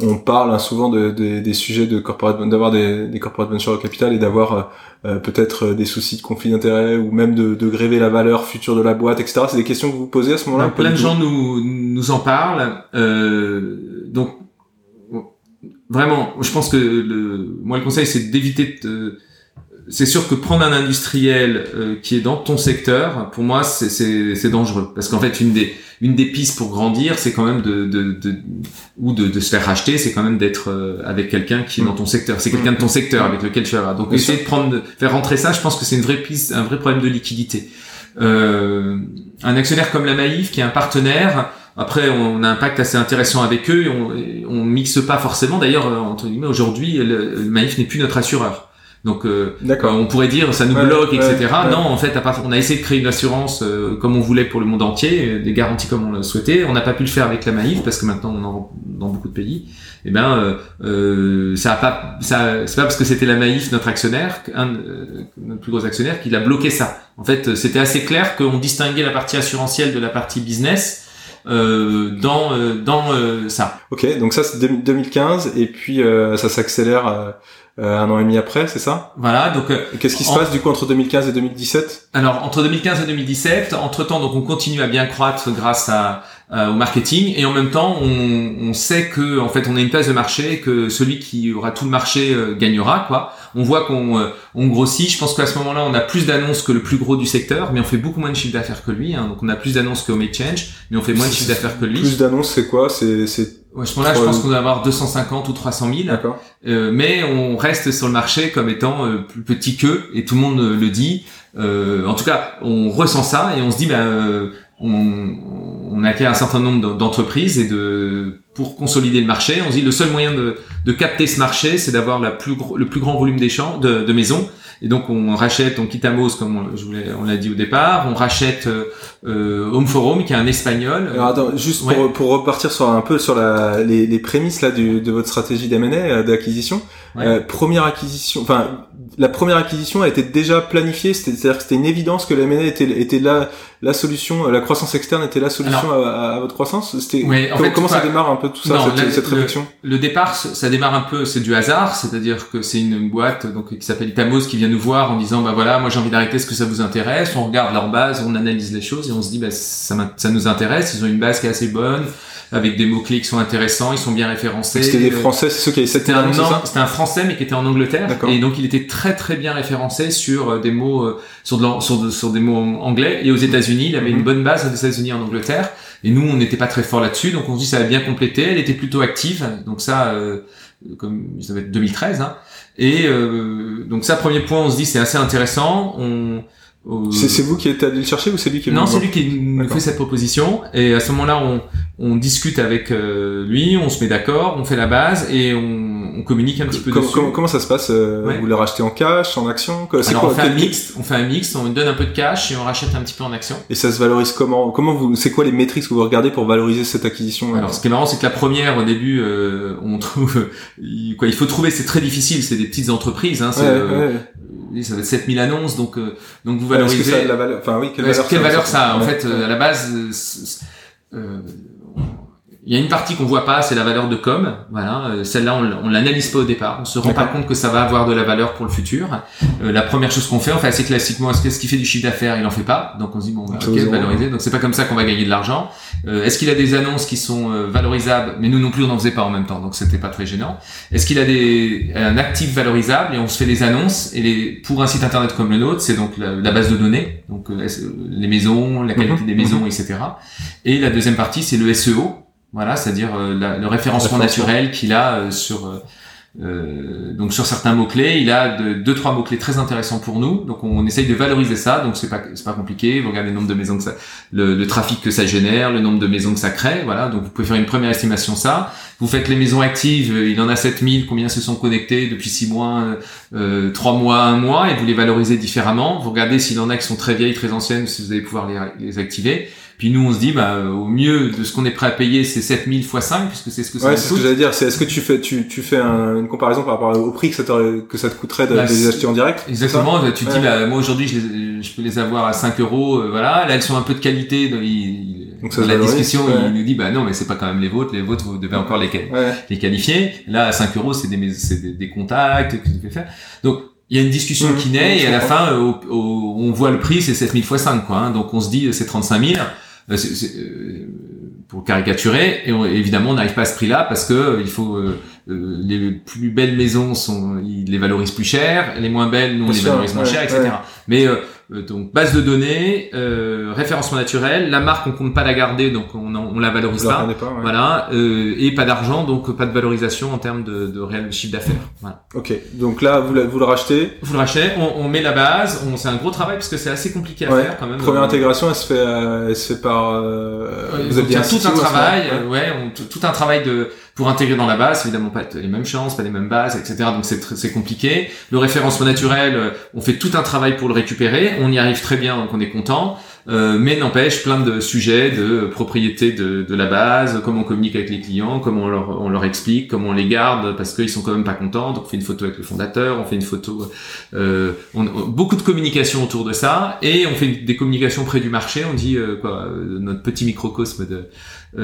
A: On parle hein, souvent de, des sujets de corporate, d'avoir des, des corporate ventures au capital et d'avoir euh, peut-être des soucis de conflit d'intérêt ou même de, de gréver la valeur future de la boîte, etc. C'est des questions que vous posez à ce moment-là
B: Plein de gens nous, nous en parlent. donc vraiment, je pense que le, moi le conseil c'est d'éviter de c'est sûr que prendre un industriel euh, qui est dans ton secteur, pour moi, c'est dangereux. Parce qu'en fait, une des, une des pistes pour grandir, c'est quand même de, de, de ou de, de, se faire racheter, c'est quand même d'être euh, avec quelqu'un qui est dans ton secteur. C'est quelqu'un de ton secteur avec lequel tu vas. Donc, essayer de prendre, de faire rentrer ça, je pense que c'est une vraie piste, un vrai problème de liquidité. Euh, un actionnaire comme la Maïf, qui est un partenaire, après, on a un pacte assez intéressant avec eux. Et on, on mixe pas forcément. D'ailleurs, euh, entre guillemets, aujourd'hui, le, le Maïf n'est plus notre assureur. Donc, euh, on pourrait dire ça nous bloque, etc. non, en fait, à part, on a essayé de créer une assurance euh, comme on voulait pour le monde entier, euh, des garanties comme on le souhaitait. On n'a pas pu le faire avec la Maïf parce que maintenant on en dans beaucoup de pays. Et eh ben, euh, ça a pas, ça, c'est pas parce que c'était la Maïf notre actionnaire, un notre plus gros actionnaire, qu'il a bloqué ça. En fait, c'était assez clair qu'on distinguait la partie assurantielle de la partie business. Euh, dans dans ça.
A: Ok, donc ça c'est 2015 et puis ça s'accélère euh, un an et demi après, c'est ça?
B: Voilà. Donc, euh,
A: qu'est-ce qui se passe du coup entre 2015 et 2017
B: Alors entre 2015 et 2017, entre temps, donc on continue à bien croître grâce à, au marketing et en même temps, on, on, sait que en fait, on a une place de marché, que celui qui aura tout le marché euh, gagnera, quoi. On voit qu'on on grossit. Je pense qu'à ce moment-là, on a plus d'annonces que le plus gros du secteur, mais on fait beaucoup moins de chiffre d'affaires que lui. Hein, donc on a plus d'annonces que Home Exchange, mais on fait moins de chiffre d'affaires que lui.
A: Plus d'annonces, c'est quoi? C'est
B: Ouais, je là, je pense qu'on va avoir 250 ou 300 000.
A: D'accord.
B: Euh, mais on reste sur le marché comme étant euh, plus petit qu'eux, et tout le monde le dit. Euh, en tout cas, on ressent ça et on se dit, bah, euh, on, on a acquis un certain nombre d'entreprises et de pour consolider le marché, on se dit le seul moyen de, de capter ce marché, c'est d'avoir la plus le plus grand volume d'échanges de, de maisons et donc on rachète, on quitte Amos comme on, je voulais, on l'a dit au départ, on rachète euh, euh Home Forum qui est un espagnol.
A: Alors attends, juste pour, pour repartir sur un peu sur la, les, les prémices là du, de votre stratégie d'M&A euh, d'acquisition. Euh, première acquisition, enfin la première acquisition a été déjà planifiée, c'est-à-dire que c'était une évidence que la M&A était, était la, la solution, la croissance externe était la solution à, à, votre croissance. C'était comment, comment ça démarre un peu tout ça, cette, cette, réflexion?
B: le, départ, ça démarre un peu, c'est du hasard, c'est-à-dire que c'est une boîte donc qui s'appelle Itamos qui vient nous voir en disant bah voilà, moi j'ai envie d'arrêter, est-ce que ça vous intéresse. On regarde leur base, on analyse les choses et on se dit bah ça, ça nous intéresse, ils ont une base qui est assez bonne avec des mots-clés qui sont intéressants, ils sont bien référencés.
A: C'était des Français, c'est ceux qui avaient cette
B: C'était un, c'était un Français mais qui était en Angleterre. Et donc il était très très bien référencé sur euh, des mots euh, sur, de, sur, sur des mots anglais. Et aux États-Unis, il avait une mhm. bonne base aux États-Unis en Angleterre. Et nous on n'était pas très fort là-dessus. Donc on se dit ça va bien compléter, elle était plutôt active. Donc ça euh, comme ça va être 2013 hein. et euh, donc ça premier point on se dit c'est assez intéressant. On
A: c'est vous qui êtes allé le chercher ou c'est lui qui
B: Non, c'est lui qui nous fait cette proposition. Et à ce moment-là, on, on discute avec euh, lui, on se met d'accord, on fait la base et on, on communique un petit peu
A: dessus.
B: Comment,
A: comment ça se passe euh, Vous le rachetez en cash, en action
B: Alors quoi, on fait un mix, on fait un mix, on donne un peu de cash et on rachète un petit peu en action.
A: Et ça se valorise comment Comment vous C'est quoi les métriques que vous regardez pour valoriser cette acquisition
B: Alors, ce qui est marrant, c'est que la première, au début, euh, on trouve quoi Il faut trouver, c'est très difficile. C'est des petites entreprises. Hein, ça va être 7000 annonces, donc euh, donc vous valorisez.
A: Que ça la valeur? Enfin oui, quelle valeur,
B: quelle valeur ça, En fait, euh, à la base, euh, il y a une partie qu'on voit pas, c'est la valeur de com. Voilà, euh, celle-là on, on l'analyse pas au départ. On se rend pas compte que ça va avoir de la valeur pour le futur. Euh, la première chose qu'on fait, on fait assez classiquement, est-ce qu'il fait du chiffre d'affaires Il en fait pas? Donc on se dit bon, ok, valoriser. Donc c'est pas comme ça qu'on va gagner de l'argent. Euh, est-ce qu'il a des annonces qui sont valorisables? Mais nous non plus, on n'en faisait pas en même temps, donc c'était pas très gênant. Est-ce qu'il a des un actif valorisable Et on se fait des annonces. Et les pour un site internet comme le nôtre, c'est donc la, base de données, donc les maisons, la qualité mhm. des maisons, mhm. etc. Et la deuxième partie, c'est le SEO voilà, c'est-à-dire euh, le référencement naturel qu'il a euh, sur euh, donc sur certains mots clés, il a de, deux trois mots clés très intéressants pour nous. Donc on, essaye de valoriser ça. Donc c'est pas c'est pas compliqué. Vous regardez le nombre de maisons que ça, le, le, trafic que ça génère, le nombre de maisons que ça crée. Voilà. Donc vous pouvez faire une première estimation ça. Vous faites les maisons actives. Il en a 7000. Combien se sont connectés depuis six mois, euh, trois mois, un mois, et vous les valorisez différemment. Vous regardez s'il en a qui sont très vieilles, très anciennes, si vous allez pouvoir les, les activer. Puis nous, on se dit, bah, au mieux de ce qu'on est prêt à payer, c'est 7000 x 5, puisque c'est ce que ça
A: ouais, c'est ce que j'allais dire. C'est est-ce que tu fais, tu, tu fais une comparaison par rapport au prix que ça, que ça te coûterait de, bah, les acheter en direct
B: Exactement. Tu te dis, bah, moi aujourd'hui, je, je, peux les avoir à 5 euros, euh, voilà. Là, elles sont un peu de qualité. Donc, dans la discussion, il nous dit, bah non, mais c'est pas quand même les vôtres. Les vôtres, vous devez encore les, les qualifier. Là, à 5 euros, c'est des, c'est des, des, contacts que tu fais faire. Donc, il y a une discussion mmh, qui naît et à la fin, on voit le prix, c'est 7000 x 5, quoi. Hein. donc on se dit, c'est 35 000. Euh, euh, pour caricaturer, et évidemment on n'arrive pas à ce prix-là parce que euh, il faut les plus belles maisons sont ils les valorisent plus cher, les moins belles nous on les valorise moins cher, etc. Mais euh, donc base de données, euh, référencement naturel, la marque on compte pas la garder donc on, on la valorise pas, voilà, euh, et pas d'argent donc pas de valorisation en termes de, de réel chiffre d'affaires. Voilà.
A: Ok, donc là vous, vous le rachetez
B: Vous le rachetez, on, on met la base, on c'est un gros travail parce que c'est assez compliqué à faire quand même.
A: Première intégration, elle se fait, elle se fait par.
B: vous avez tout un travail, ouais, tout un travail de pour intégrer dans la base, évidemment pas les mêmes chances, pas les mêmes bases, etc. Donc c'est compliqué. Le référencement naturel, euh, on fait tout un travail pour le récupérer, on y arrive très bien, donc on est content. Euh, mais n'empêche plein de sujets de propriété de, de, la base, comment on communique avec les clients, comment on leur, on leur explique, comment on les garde parce qu'ils sont quand même pas contents. Donc on fait une photo avec le fondateur, on fait une photo, euh, on, beaucoup de communication autour de ça et on fait des communications près du marché. On dit euh, quoi, euh, notre petit microcosme de.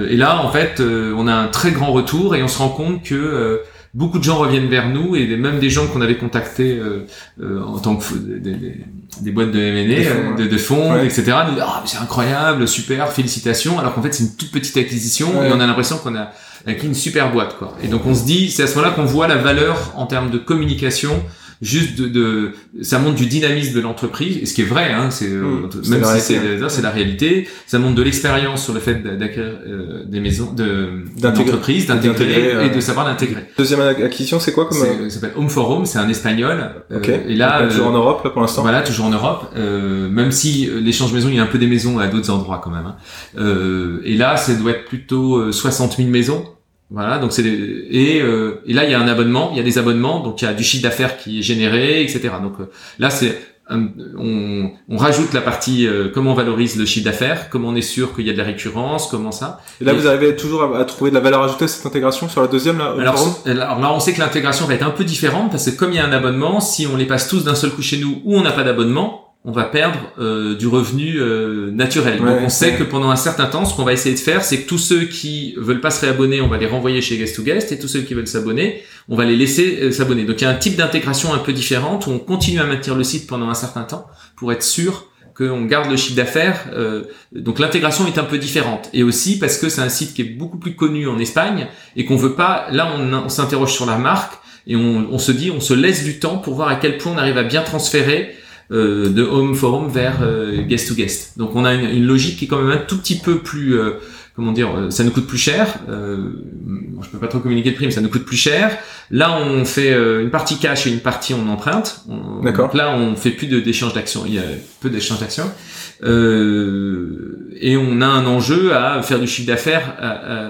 B: et là en fait, on a un très grand retour et on se rend compte que beaucoup de gens reviennent vers nous et même des gens qu'on avait contactés euh, euh, en tant que des, des, des boîtes de M&A, de, de, fonds, etc. Nous ah c'est incroyable, super, félicitations. Alors qu'en fait c'est une toute petite acquisition et on a l'impression qu'on a acquis une super boîte quoi. Et donc on se dit c'est à ce moment-là qu'on voit la valeur en termes de communication juste de, de, ça montre du dynamisme de l'entreprise et ce qui est vrai hein, c'est euh, mmh, même si c'est c'est la réalité ça montre de l'expérience sur le fait d'acquérir euh, des maisons de d'entreprise d'intégrer et de savoir l'intégrer.
A: Deuxième acquisition c'est quoi comme
B: ça s'appelle Home for Home c'est un espagnol
A: okay. et là toujours en Europe là pour l'instant.
B: voilà toujours en Europe même si l'échange maison il y a un peu des maisons à d'autres endroits quand même hein. et là ça doit être plutôt 60 000 maisons voilà, donc c'est et, euh, et là il y a un abonnement, il y a des abonnements, donc il y a du chiffre d'affaires qui est généré, etc. Donc euh, là c'est on, on, rajoute la partie euh, comment on valorise le chiffre d'affaires, comment on est sûr qu'il y a de la récurrence, comment ça.
A: Et là, vous arrivez toujours à, trouver de la valeur ajoutée à cette intégration sur la deuxième là.
B: Alors, alors, là, on sait que l'intégration va être un peu différente parce que comme il y a un abonnement, si on les passe tous d'un seul coup chez nous ou on n'a pas d'abonnement, on va perdre euh, du revenu euh, naturel. Donc on sait que pendant un certain temps, ce qu'on va essayer de faire, c'est que tous ceux qui veulent pas se réabonner, on va les renvoyer chez Guest to Guest, et tous ceux qui veulent s'abonner, on va les laisser euh, s'abonner. Donc il y a un type d'intégration un peu différente où on continue à maintenir le site pendant un certain temps pour être sûr qu'on garde le chiffre d'affaires. donc l'intégration est un peu différente. Et aussi parce que c'est un site qui est beaucoup plus connu en Espagne et qu'on veut pas. Là, on, on s'interroge sur la marque et on, on se dit, on se laisse du temps pour voir à quel point on arrive à bien transférer euh, de home forum vers euh, guest to guest. Donc on a une, logique qui est quand même un tout petit peu plus euh, comment dire, ça nous coûte plus cher. Euh, je peux pas trop communiquer le prix, mais ça nous coûte plus cher. Là, on fait une partie cash et une partie en empreinte.
A: D'accord.
B: Donc là, on fait plus d'échange d'actions. Il y a peu d'échange d'actions. Euh, et on a un enjeu à faire du chiffre d'affaires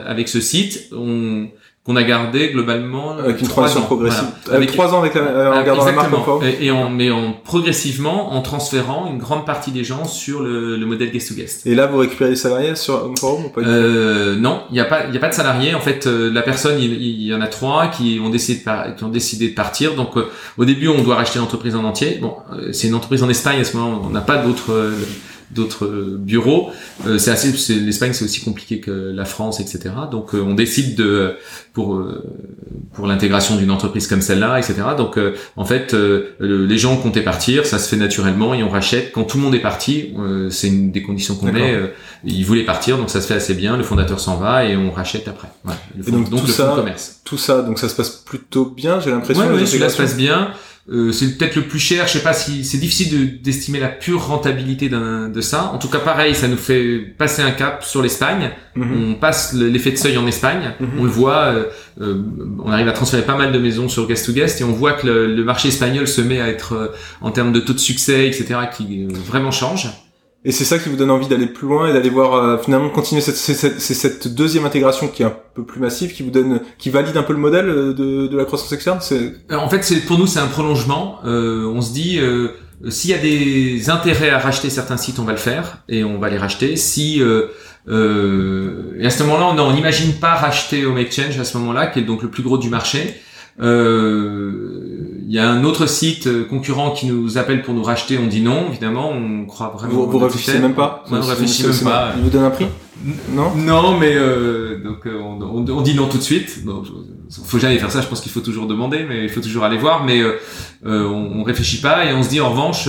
B: avec ce site. On, qu'on a gardé globalement
A: avec une transition progressive. Avec trois ans avec la, euh, en gardant la marque
B: et, et en mais en progressivement en transférant une grande partie des gens sur le, le modèle guest to guest.
A: Et là vous récupérez les salariés sur Home ou pas
B: euh, non il y a pas il y a pas de salariés. En fait euh, la personne il, il, y en a trois qui ont décidé de qui ont décidé de partir. Donc euh, au début on doit racheter l'entreprise en entier. Bon c'est une entreprise en Espagne à ce moment. On n'a pas d'autres d'autres bureaux. Euh, c'est assez, l'Espagne c'est aussi compliqué que la France, etc. Donc euh, on décide de pour euh, pour l'intégration d'une entreprise comme celle-là, etc. Donc en fait les gens comptaient partir, ça se fait naturellement et on rachète. Quand tout le monde est parti, c'est une des conditions qu'on met. ils voulaient partir, donc ça se fait assez bien. Le fondateur s'en va et on rachète après.
A: donc, tout ça, commerce. Tout ça, donc ça se passe plutôt bien. J'ai l'impression.
B: Ouais, oui, ça se passe bien. Euh, c'est peut-être le plus cher. Je sais pas si c'est difficile d'estimer la pure rentabilité de ça. En tout cas, pareil, ça nous fait passer un cap sur l'Espagne. Mhm. On passe l'effet de seuil en Espagne. Mhm. On le voit. Euh, euh, on arrive à transférer pas mal de maisons sur guest to guest et on voit que le, le marché espagnol se met à être en termes de taux de succès, etc., qui vraiment change.
A: Et c'est ça qui vous donne envie d'aller plus loin et d'aller voir euh, finalement continuer cette, cette, deuxième intégration qui est un peu plus massive, qui vous donne, qui valide un peu le modèle euh, de, de la croissance externe.
B: Euh, en fait, pour nous c'est un prolongement. Euh, on se dit s'il y a des intérêts à racheter certains sites, on va le faire et on va les racheter. Si euh, et à ce moment-là, on n'imagine pas racheter Home Exchange à ce moment-là, qui est donc le plus gros du marché. Euh, il y a un autre site euh, concurrent qui nous appelle pour nous racheter, on dit non, évidemment, on croit vraiment.
A: Vous, vous réfléchissez même pas
B: On réfléchit même pas.
A: Il vous donne un prix
B: Non Non, mais euh, donc euh, on, on, dit non tout de suite. Donc, faut jamais faire ça. Je pense qu'il faut toujours demander, mais il faut toujours aller voir. Mais euh, on, on réfléchit pas et on se dit en revanche.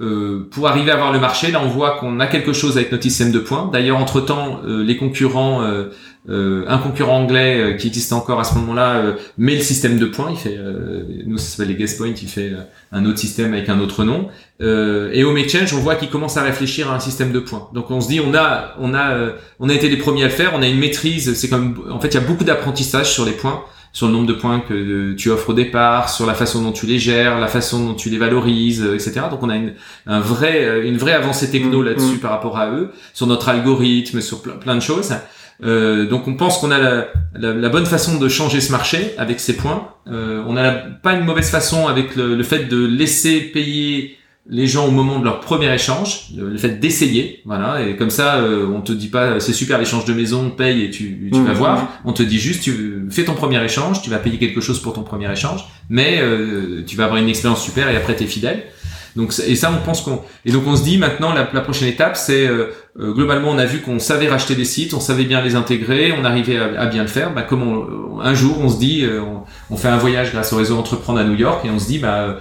B: Euh, pour arriver à avoir le marché, là on voit qu'on a quelque chose avec notre système de points. D'ailleurs, entre-temps, les concurrents euh, un concurrent anglais euh, qui existe encore à ce moment-là euh, met le système de points. Il fait, nous ça s'appelle les guest points. Il fait un autre système avec un autre nom. et au Exchange, on voit qu'il commence à réfléchir à un système de points. Donc on se dit, on a, on a, on a été les premiers à le faire. On a une maîtrise. C'est comme, en fait, il y a beaucoup d'apprentissage sur les points sur le nombre de points que tu offres au départ, sur la façon dont tu les gères, la façon dont tu les valorises, etc. Donc on a une, un vrai, une vraie avancée techno mmh, là-dessus mmh. par rapport à eux, sur notre algorithme, sur plein de choses. Euh, donc on pense qu'on a la, la, la, bonne façon de changer ce marché avec ces points. Euh, on n'a pas une mauvaise façon avec le, le, fait de laisser payer les gens au moment de leur premier échange, le, fait d'essayer, voilà. Et comme ça, euh, on te dit pas c'est super l'échange de maison, paye et tu, tu vas mmh. voir. On te dit juste tu fais ton premier échange, tu vas payer quelque chose pour ton premier échange, mais euh, tu vas avoir une expérience super et après tu es fidèle. Donc et ça on pense qu'on et donc on se dit maintenant la, la prochaine étape c'est euh, euh, globalement on a vu qu'on savait racheter des sites, on savait bien les intégrer, on arrivait à, bien le faire. Bah, comme un jour on se dit euh, on, fait un voyage grâce au réseau entreprendre à New York et on se dit bah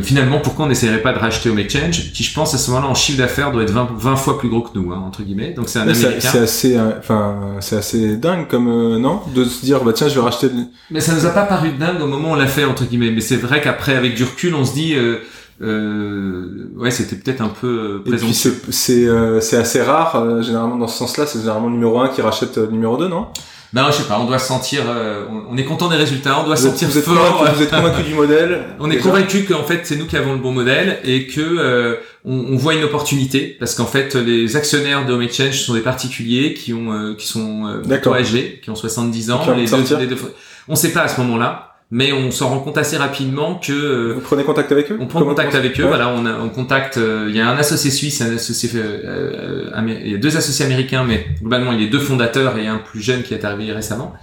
B: finalement pourquoi on n'essayerait pas de racheter Home Exchange qui je pense à ce moment-là en chiffre d'affaires doit être 20, 20 fois plus gros que nous hein, entre guillemets. Donc c'est un américain.
A: c'est assez enfin c'est assez dingue comme non? De se dire bah tiens je vais racheter
B: mais ça nous a pas paru dingue au moment où on l'a fait entre guillemets. Mais c'est vrai qu'après avec du recul on se dit euh, ouais, c'était peut-être un peu
A: présomptueux. c'est euh, c'est assez rare euh, généralement dans ce sens-là, c'est généralement le numéro 1 qui rachète le numéro 2, non?
B: Non, je sais pas, on doit sentir, on, est content des résultats, on doit sentir
A: vous êtes
B: fort.
A: vous êtes convaincu du modèle
B: On est convaincu qu'en fait c'est nous qui avons le bon modèle et que on, on, voit une opportunité parce qu'en fait les actionnaires de Home Exchange sont des particuliers qui ont qui sont âgés, qui ont 70 ans. Les deux, les deux, on sait pas à ce moment-là mais on s'en rend compte assez rapidement que
A: euh, vous prenez contact avec eux
B: on prend contact avec eux voilà on, a, on contacte euh, il y a un associé suisse un associé euh, il y a deux associés américains mais globalement il y a deux fondateurs et un plus jeune qui est arrivé récemment.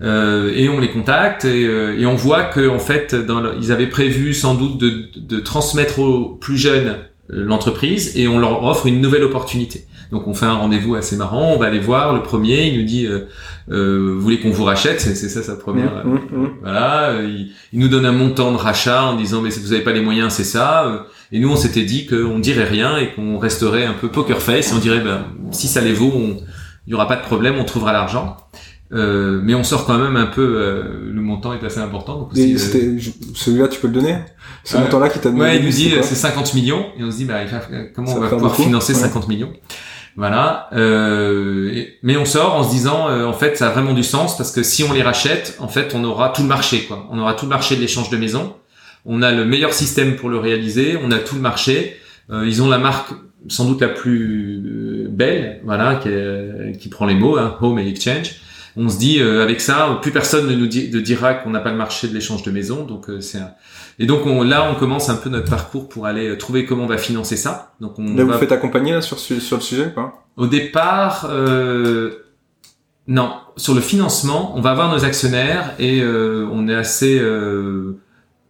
B: Et on les contacte et, et on voit que en fait dans ils avaient prévu sans doute de, de transmettre aux plus jeunes l'entreprise et on leur offre une nouvelle opportunité donc on fait un rendez-vous assez marrant, on va aller voir le premier, il nous dit euh, euh vous voulez qu'on vous rachète, c'est ça sa première. Mmh, mmh, mmh. Voilà, il, nous donne un montant de rachat en disant mais si vous avez pas les moyens, c'est ça. Et nous on s'était dit qu'on dirait rien et qu'on resterait un peu poker face et on dirait ben si ça les vaut, il y aura pas de problème, on trouvera l'argent. Euh, mais on sort quand même un peu. Euh, le montant est assez important.
A: Euh, celui-là, tu peux le donner? Ce montant-là qui t'a
B: donné Ouais, il nous dit c'est 50 millions et on se dit bah comment on va pouvoir financer 50 millions voilà. Euh, mais on sort en se disant, euh, en fait, ça a vraiment du sens parce que si on les rachète, en fait, on aura tout le marché, quoi. On aura tout le marché de l'échange de maisons. On a le meilleur système pour le réaliser. On a tout le marché. Euh, ils ont la marque sans doute la plus belle, voilà, qui, qui prend les mots, hein, Home et Exchange. On se dit, avec ça, plus personne ne nous dira qu'on n'a pas le marché de l'échange de maisons. Donc c'est un et donc on, là, on commence un peu notre parcours pour aller euh, trouver comment on va financer ça. Donc on
A: là, vous faites accompagner là, sur, sur le sujet quoi
B: Au départ, euh, non. Sur le financement, on va voir nos actionnaires et euh, on est assez... Euh,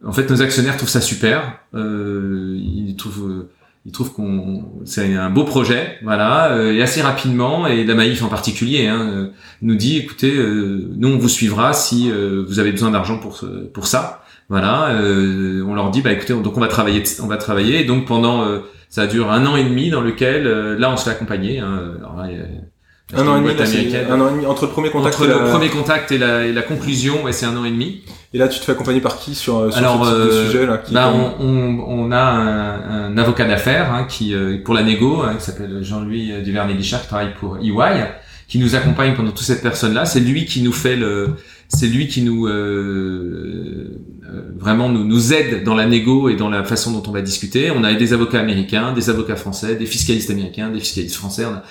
B: en fait, nos actionnaires trouvent ça super. Euh, ils trouvent... Ils trouvent qu'on c'est un beau projet, voilà, et assez rapidement, et Damaïf en particulier, hein, nous dit, écoutez, nous on vous suivra si vous avez besoin d'argent pour pour ça. Voilà, euh, on leur dit bah écoutez, donc on va travailler, on va travailler. Et donc pendant, euh, ça dure un an et demi dans lequel euh, là on se fait accompagner. Hein,
A: un an, et demi, un an et demi entre le premier contact
B: entre et le premier contact et la, et la conclusion, ouais, c'est un an et demi.
A: Et là, tu te fais accompagner par qui sur, sur
B: Alors,
A: ce type de
B: euh,
A: sujet là qui
B: bah, on, on, on a un, un avocat d'affaires hein, qui euh, pour la négo, hein, qui s'appelle Jean-Louis Duvernay-Guichard, qui travaille pour EY, qui nous accompagne pendant toute cette personne-là. C'est lui qui nous fait le, c'est lui qui nous euh, euh, vraiment nous, nous aide dans la négo et dans la façon dont on va discuter. On a des avocats américains, des avocats français, des fiscalistes américains, des fiscalistes français. On a,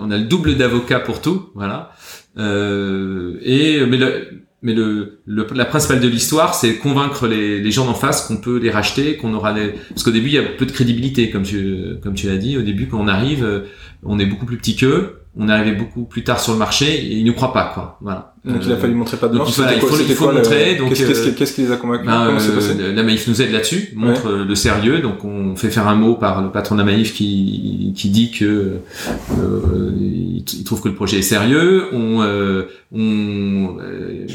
B: on a le double d'avocats pour tout, voilà. Euh, et mais le, mais le, la principale de l'histoire, c'est convaincre les, les gens d'en face qu'on peut les racheter, qu'on aura les... Parce qu'au début, il y a peu de crédibilité, comme tu, comme tu l'as dit. Au début, quand on arrive, euh, on est beaucoup plus petit qu'eux. On est arrivé beaucoup plus tard sur le marché et ils nous croient pas, quoi. Voilà.
A: Donc il a fallu montrer pas de blanche.
B: il faut-
A: C'était
B: il
A: quoi-
B: faut- il faut
A: quoi le-
B: montrer, donc,
A: Qu'est-ce qu'est-ce
B: euh,
A: qui- qu'est-ce qui les a convaincus
B: Ben,
A: Comment c'est passé
B: euh, la Maïf nous aide là-dessus, montre euh, le sérieux. Donc on fait faire un mot par le patron de la Maïf qui, qui dit que euh, il, il trouve que le projet est sérieux. On, euh, on euh,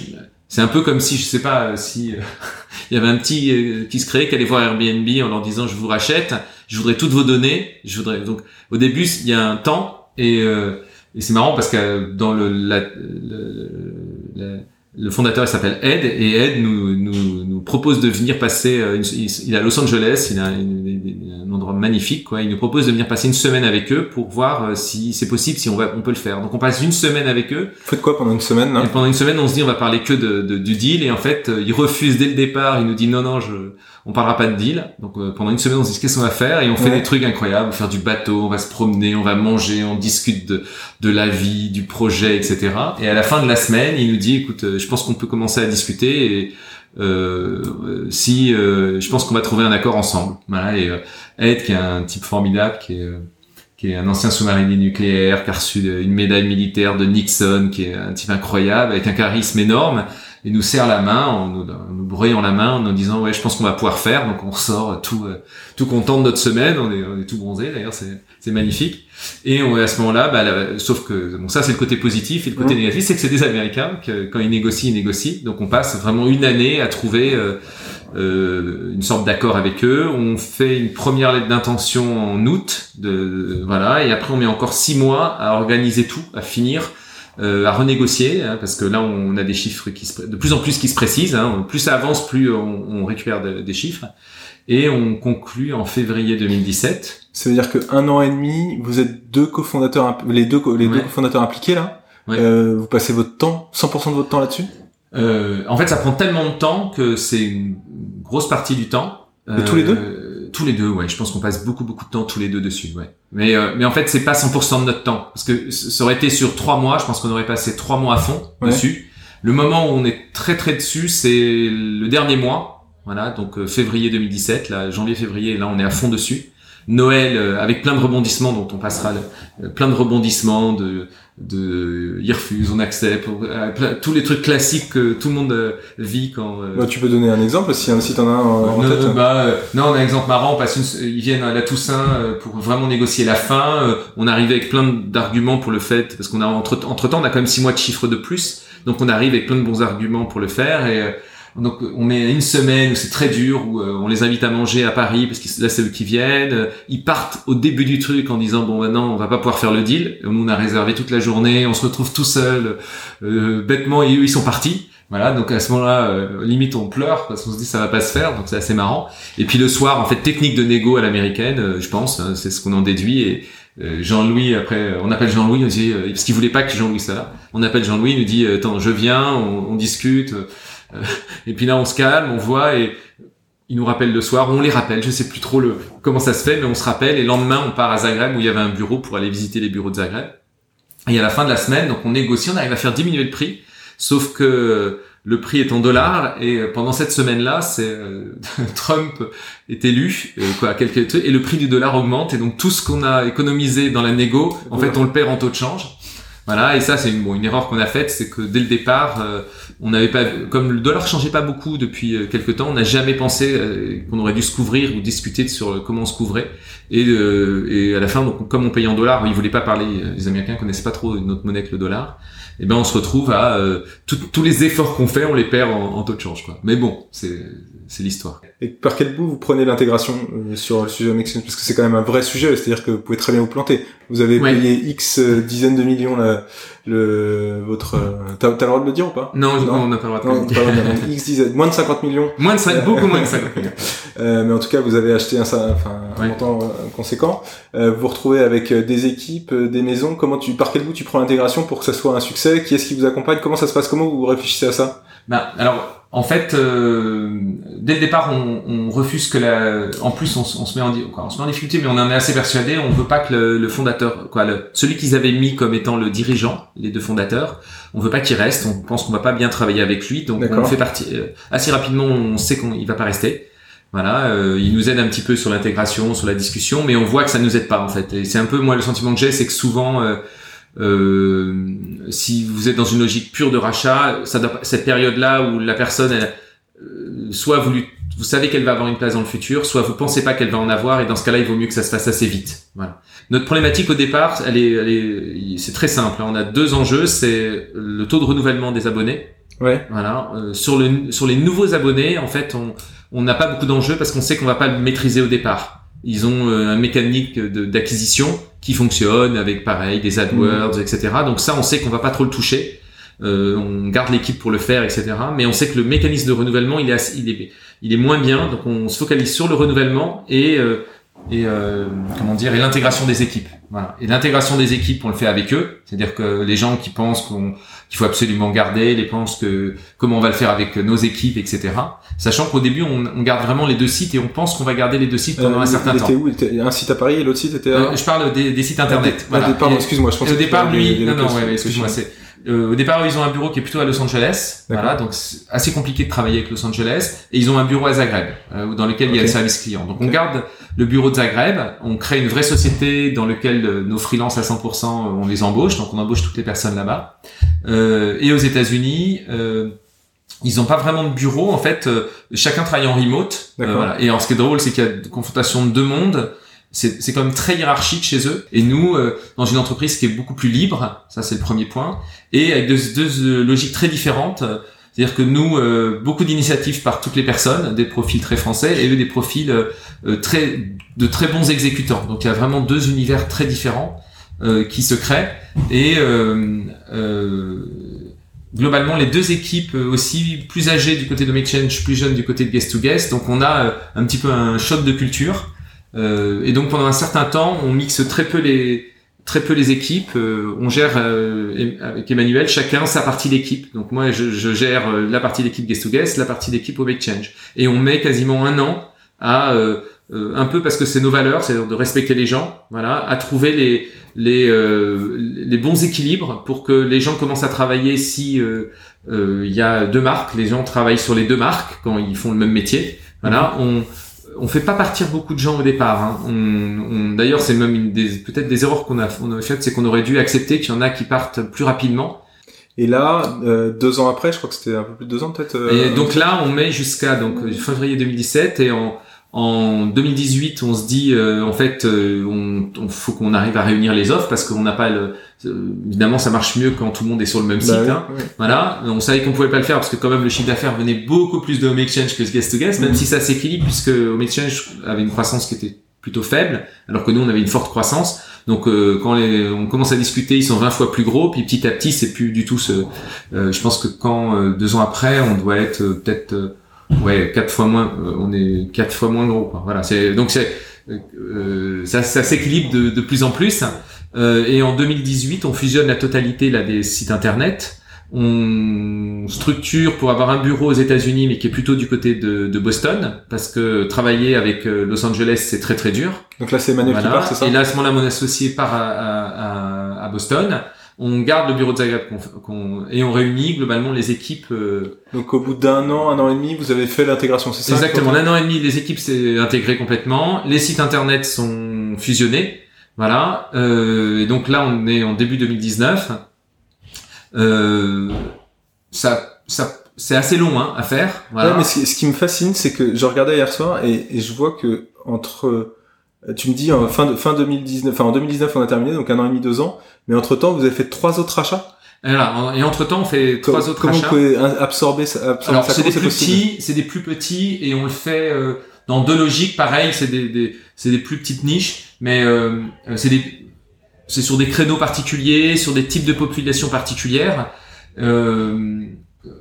B: c'est un peu comme si je sais pas si il y avait un petit qui se créait qui allait voir Airbnb en leur disant je vous rachète, je voudrais toutes vos données, je voudrais donc au début il y a un temps et euh, et c'est marrant parce que dans le, la, le, la- le fondateur s'appelle Ed et Ed nous, nous, nous propose de venir passer. euh, il, il est à Los Angeles, il a une- magnifique quoi. Il nous propose de venir passer une semaine avec eux pour voir euh, si c'est possible, si on va, on peut le faire. Donc on passe une semaine avec eux
A: faites quoi pendant une semaine
B: et pendant une semaine, on se dit on va parler que de, de- du deal et en fait, euh, il refuse dès le départ. Il nous dit non non, je, on parlera pas de deal. Donc euh, pendant une semaine, on se dit qu'est-ce qu'on va faire? Et on fait
A: Ouais.
B: des trucs incroyables. On va faire du bateau, on va se promener, on va manger, on discute de, de la vie, du projet, etc. Et à la fin de la semaine, il nous dit écoute, euh, je pense qu'on peut commencer à discuter et euh, si euh, je pense qu'on va trouver un accord ensemble. Voilà et euh, Ed qui est un type formidable qui est euh, qui est un ancien sous-marinier nucléaire, qui a reçu une médaille militaire de Nixon, qui est un type incroyable, avec un charisme énorme, il nous serre la main, en nous, en nous la main, en nous disant ouais, je pense qu'on va pouvoir faire. Donc on ressort tout euh, tout content de notre semaine, on est on est tout bronzé d'ailleurs, c'est c'est magnifique. Et on, à ce moment-là, bah, la- sauf que bon ça c'est le côté positif et le côté
A: Mhm.
B: négatif, c'est que c'est des Américains que quand ils négocient, ils négocient. Donc on passe vraiment une année à trouver euh, euh, une sorte d'accord avec eux. On fait une première lettre d'intention en août, de, voilà, et après on met encore six mois à organiser tout, à finir, à renégocier, hein, parce que là on a des chiffres qui se, de plus en plus qui se précisent. Hein, plus ça avance, plus on, on récupère de- des chiffres, et on conclut en février 2017.
A: Ça veut dire que un an et demi, vous êtes deux cofondateurs, les deux les deux cofondateurs impliqués là.
B: Ouais.
A: Euh, vous passez votre temps, 100% de votre temps là-dessus?
B: Euh, en fait, ça prend tellement de temps que c'est une grosse partie du temps.
A: Et tous les
B: deux? Tous les deux, ouais. Je pense qu'on passe beaucoup beaucoup de temps tous les deux dessus, ouais. Mais euh, mais en fait, c'est pas 100% de notre temps parce que ça aurait été sur trois mois. Je pense qu'on aurait passé trois mois à fond
A: Ouais.
B: dessus. Le moment où on est très très dessus, c'est le dernier mois. Voilà, donc euh, février 2017, là, janvier-février, là, on est à fond dessus. Noël, euh, avec plein de rebondissements dont on passera, le- euh, plein de rebondissements, de, de, il refuse, on accepte, euh, plein- tous les trucs classiques que tout le monde vit quand. euh,
A: Bah, tu peux donner un exemple si, si t'en as un en,
B: non,
A: tête.
B: bah, euh, non, on a un exemple marrant parce qu'ils viennent à la Toussaint euh, pour vraiment négocier la fin. Euh, on arrive avec plein d'arguments pour le fait parce qu'on a entre entre temps on a quand même six mois de chiffres de plus, donc on arrive avec plein de bons arguments pour le faire et euh, donc on met une semaine où c'est très dur où euh, on les invite à manger à Paris parce que là c'est eux qui viennent. Ils partent au début du truc en disant bon maintenant on va pas pouvoir faire le deal. Nous on a réservé toute la journée, on se retrouve tout seul euh, bêtement et eux ils sont partis. Voilà, donc à ce moment-là, euh, limite on pleure parce qu'on se dit ça va pas se faire, donc c'est assez marrant. Et puis le soir, en fait, technique de négo à l'américaine, euh, je pense, hein, c'est ce qu'on en déduit. Et euh, Jean-Louis, après, on appelle Jean-Louis, on dit parce qu'il voulait pas que Jean-Louis soit là. On appelle Jean-Louis, il nous dit attends, je viens, on discute. Euh, et puis là, on se calme, on voit et il nous rappelle le soir, on les rappelle, je sais plus trop le comment ça se fait, mais on se rappelle. Et le lendemain, on part à Zagreb où il y avait un bureau pour aller visiter les bureaux de Zagreb. Et à la fin de la semaine, donc on négocie, on arrive à faire diminuer le prix. Sauf que le prix est en dollars et pendant cette semaine-là, c'est euh, Trump est élu, euh, quoi, quelques et le prix du dollar augmente et donc tout ce qu'on a économisé dans la négo, en fait, on le perd en taux de change. Voilà, et ça c'est une, bon, une erreur qu'on a faite, c'est que dès le départ, euh, on n'avait pas, comme le dollar changeait pas beaucoup depuis euh, quelques temps, on n'a jamais pensé euh, qu'on aurait dû se couvrir ou discuter sur euh, comment on se couvrait. Et, euh, et à la fin, comme on payait en dollars, ils voulaient pas parler, les Américains connaissaient pas trop une autre monnaie que le dollar. Et ben on se retrouve à euh, tous les efforts qu'on fait, on les perd en, en taux de change. Quoi. Mais bon, c'est c'est l'histoire.
A: Et par quel bout vous prenez l'intégration euh, sur le sujet Exchange Parce que c'est quand même un vrai sujet, c'est-à-dire que vous pouvez très bien vous planter. Vous avez payé X euh, dizaines de millions le votre. Euh, t'as, le droit de le dire ou pas?
B: Non, non, on n'a pas le droit de le dire.
A: X dizaines, moins de 50 millions.
B: Moins de 5, beaucoup moins de 50 millions.
A: euh, mais en tout cas, vous avez acheté un, enfin, un montant conséquent. vous vous retrouvez avec des équipes, des maisons. Comment tu, par quel bout tu prends l'intégration pour que ça soit un succès? Qui est-ce qui vous accompagne? Comment ça se passe? Comment vous réfléchissez à ça?
B: Bah, alors en fait, euh, dès le départ, on, on, refuse que la. En plus, on, on se met en, quoi, on se met en difficulté, mais on en est assez persuadé. On veut pas que le, le fondateur, quoi, le, celui qu'ils avaient mis comme étant le dirigeant, les deux fondateurs, on veut pas qu'il reste. On pense qu'on va pas bien travailler avec lui, donc on fait partie. Euh, assez rapidement, on sait qu'il va pas rester. Voilà, euh, il nous aide un petit peu sur l'intégration, sur la discussion, mais on voit que ça nous aide pas en fait. Et c'est un peu moi le sentiment que j'ai, c'est que souvent euh, si vous êtes dans une logique pure de rachat, ça cette période-là où la personne, elle, euh, soit vous, vous savez qu'elle va avoir une place dans le futur, soit vous pensez pas qu'elle va en avoir, et dans ce cas-là, il vaut mieux que ça se fasse assez vite. Voilà. Notre problématique au départ, elle est, elle est, c'est très simple. Hein. On a deux enjeux, c'est le taux de renouvellement des abonnés.
A: Ouais.
B: Voilà. Euh, sur le, sur les nouveaux abonnés, en fait, on, on n'a pas beaucoup d'enjeux parce qu'on sait qu'on va pas le maîtriser au départ. Ils ont euh, un mécanique d'acquisition qui fonctionne avec pareil des AdWords, etc. Donc ça, on sait qu'on va pas trop le toucher. Euh, on garde l'équipe pour le faire, etc. Mais on sait que le mécanisme de renouvellement, il est, il est, il est moins bien. Donc on se focalise sur le renouvellement et euh, et euh, comment dire et l'intégration des équipes. Voilà. Et l'intégration des équipes, on le fait avec eux. C'est-à-dire que les gens qui pensent qu'on qu'il faut absolument garder, les pensent que comment on va le faire avec nos équipes, etc. Sachant qu'au début, on, on, garde vraiment les deux sites et on pense qu'on va garder les deux sites pendant un certain temps.
A: Où? Un site à Paris et l'autre site était. À...
B: Euh, je parle des, des sites internet.
A: Ah, voilà. pardon, excuse-moi. Je pense
B: au départ, lui, non, non, ouais, excuse-moi, c'est euh, au départ, ils ont un bureau qui est plutôt à Los Angeles, voilà, donc c'est assez compliqué de travailler avec Los Angeles. Et ils ont un bureau à Zagreb, euh, dans lequel il y a le service client. Donc on garde le bureau de Zagreb, on crée une vraie société dans laquelle euh, nos freelances à 100%, on les embauche, donc on embauche toutes les personnes là-bas. Euh, et aux États-Unis, ils n'ont pas vraiment de bureau, en fait, chacun travaille en remote. voilà. Et alors ce qui est drôle, c'est qu'il y a une confrontation de deux mondes c'est quand même très hiérarchique chez eux. Et nous, euh, dans une entreprise qui est beaucoup plus libre, ça c'est le premier point, et avec deux, deux euh, logiques très différentes. C'est-à-dire que nous, euh, beaucoup d'initiatives par toutes les personnes, des profils très français, et eux des profils très de très bons exécutants. Donc il y a vraiment deux univers très différents qui se créent. Et globalement, les deux équipes aussi plus âgées du côté de Change, plus jeunes du côté de Guest to Guest. Donc on a un petit peu un choc de culture. Euh, et donc pendant un certain temps, on mixe très peu les très peu les équipes. Euh, on gère euh, avec Emmanuel chacun sa partie d'équipe. Donc moi, je, je gère la partie d'équipe guest to guest, la partie d'équipe au change. Et on met quasiment un an à un peu parce que c'est nos valeurs, c'est de respecter les gens, voilà, à trouver les les les bons équilibres pour que les gens commencent à travailler si il y a deux marques, les gens travaillent sur les deux marques quand ils font le même métier. Voilà, on on fait pas partir beaucoup de gens au départ. Hein. On, D'ailleurs, c'est même une des peut-être des erreurs qu'on a, on faites, c'est qu'on aurait dû accepter qu'il y en a qui partent plus rapidement.
A: Et là, euh, deux ans après, je crois que c'était un peu plus de deux ans peut-être.
B: Euh, et donc là, on met jusqu'à donc février 2017 et en en 2018, on se dit euh, en fait, euh, on, on, faut qu'on arrive à réunir les offres parce qu'on n'a pas le. Euh, évidemment, ça marche mieux quand tout le monde est sur le même bah site. hein. Voilà, on savait qu'on pouvait pas le faire parce que quand même le chiffre d'affaires venait beaucoup plus de Home Exchange que ce Guest to Guest, même mhm. si ça s'équilibre puisque Home Exchange avait une croissance qui était plutôt faible, alors que nous on avait une forte croissance. Donc quand les, on commence à discuter, ils sont 20 fois plus gros, puis petit à petit c'est plus du tout ce. je pense que quand deux ans après, on doit être peut-être ouais, quatre fois moins. Euh, on est quatre fois moins gros. Quoi. Voilà. C'est donc c'est euh, ça, ça s'équilibre de, de, plus en plus. Euh, et en 2018, on fusionne la totalité là des sites internet. On structure pour avoir un bureau aux États-Unis, mais qui est plutôt du côté de, de Boston, parce que travailler avec euh, Los Angeles, c'est très très dur.
A: Donc là, c'est Emmanuel qui part, c'est ça?
B: Et là, à ce moment-là, mon associé part à, à, à Boston on garde le bureau de Zagreb et on réunit globalement les équipes. Euh,
A: Donc au bout d'un an, un an et demi, vous avez fait l'intégration, c'est ça
B: Exactement, un an et demi, les équipes s'est intégrées complètement, les sites internet sont fusionnés, voilà. Euh, et donc là, on est en début 2019. Euh, ça, ça, c'est assez long hein, à faire.
A: Voilà. mais ce, qui me fascine, c'est que je regardais hier soir et, et je vois que entre tu me dis en fin de, fin 2019, enfin en 2019 on a terminé donc un an et demi deux ans, mais entre temps vous avez fait trois autres achats?
B: voilà. Et entre temps, on fait trois autres
A: comment
B: achats.
A: Comment vous pouvez absorber, ça
B: Alors c'est des plus petits, c'est des plus petits et on le fait euh, dans deux logiques. Pareil, c'est des, des c'est des plus petites niches, mais euh, c'est des c'est sur des créneaux particuliers, sur des types de populations particulières. Euh,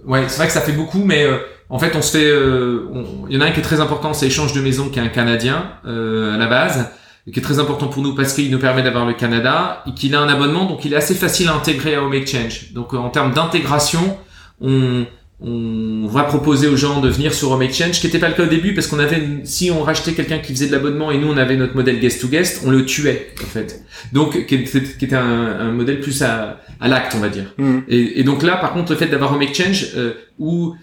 B: ouais, c'est vrai que ça fait beaucoup, mais euh, en fait, on se fait. euh, Il y en a un qui est très important, c'est échange de maison, qui est un Canadien euh, à la base, qui est très important pour nous parce qu'il nous permet d'avoir le Canada et qu'il a un abonnement, donc il est assez facile à intégrer à Home Exchange. Donc euh, en termes d'intégration, on on va proposer aux gens de venir sur Home Exchange, ce qui n'était pas le cas au début parce qu'on avait, si on rachetait quelqu'un qui faisait de l'abonnement et nous on avait notre modèle guest to guest, on le tuait en fait. Donc qui était, qui était un, un modèle plus à, à l'acte on va dire.
A: Mhm.
B: Et, et donc là, par contre, le fait d'avoir Home Exchange, euh, où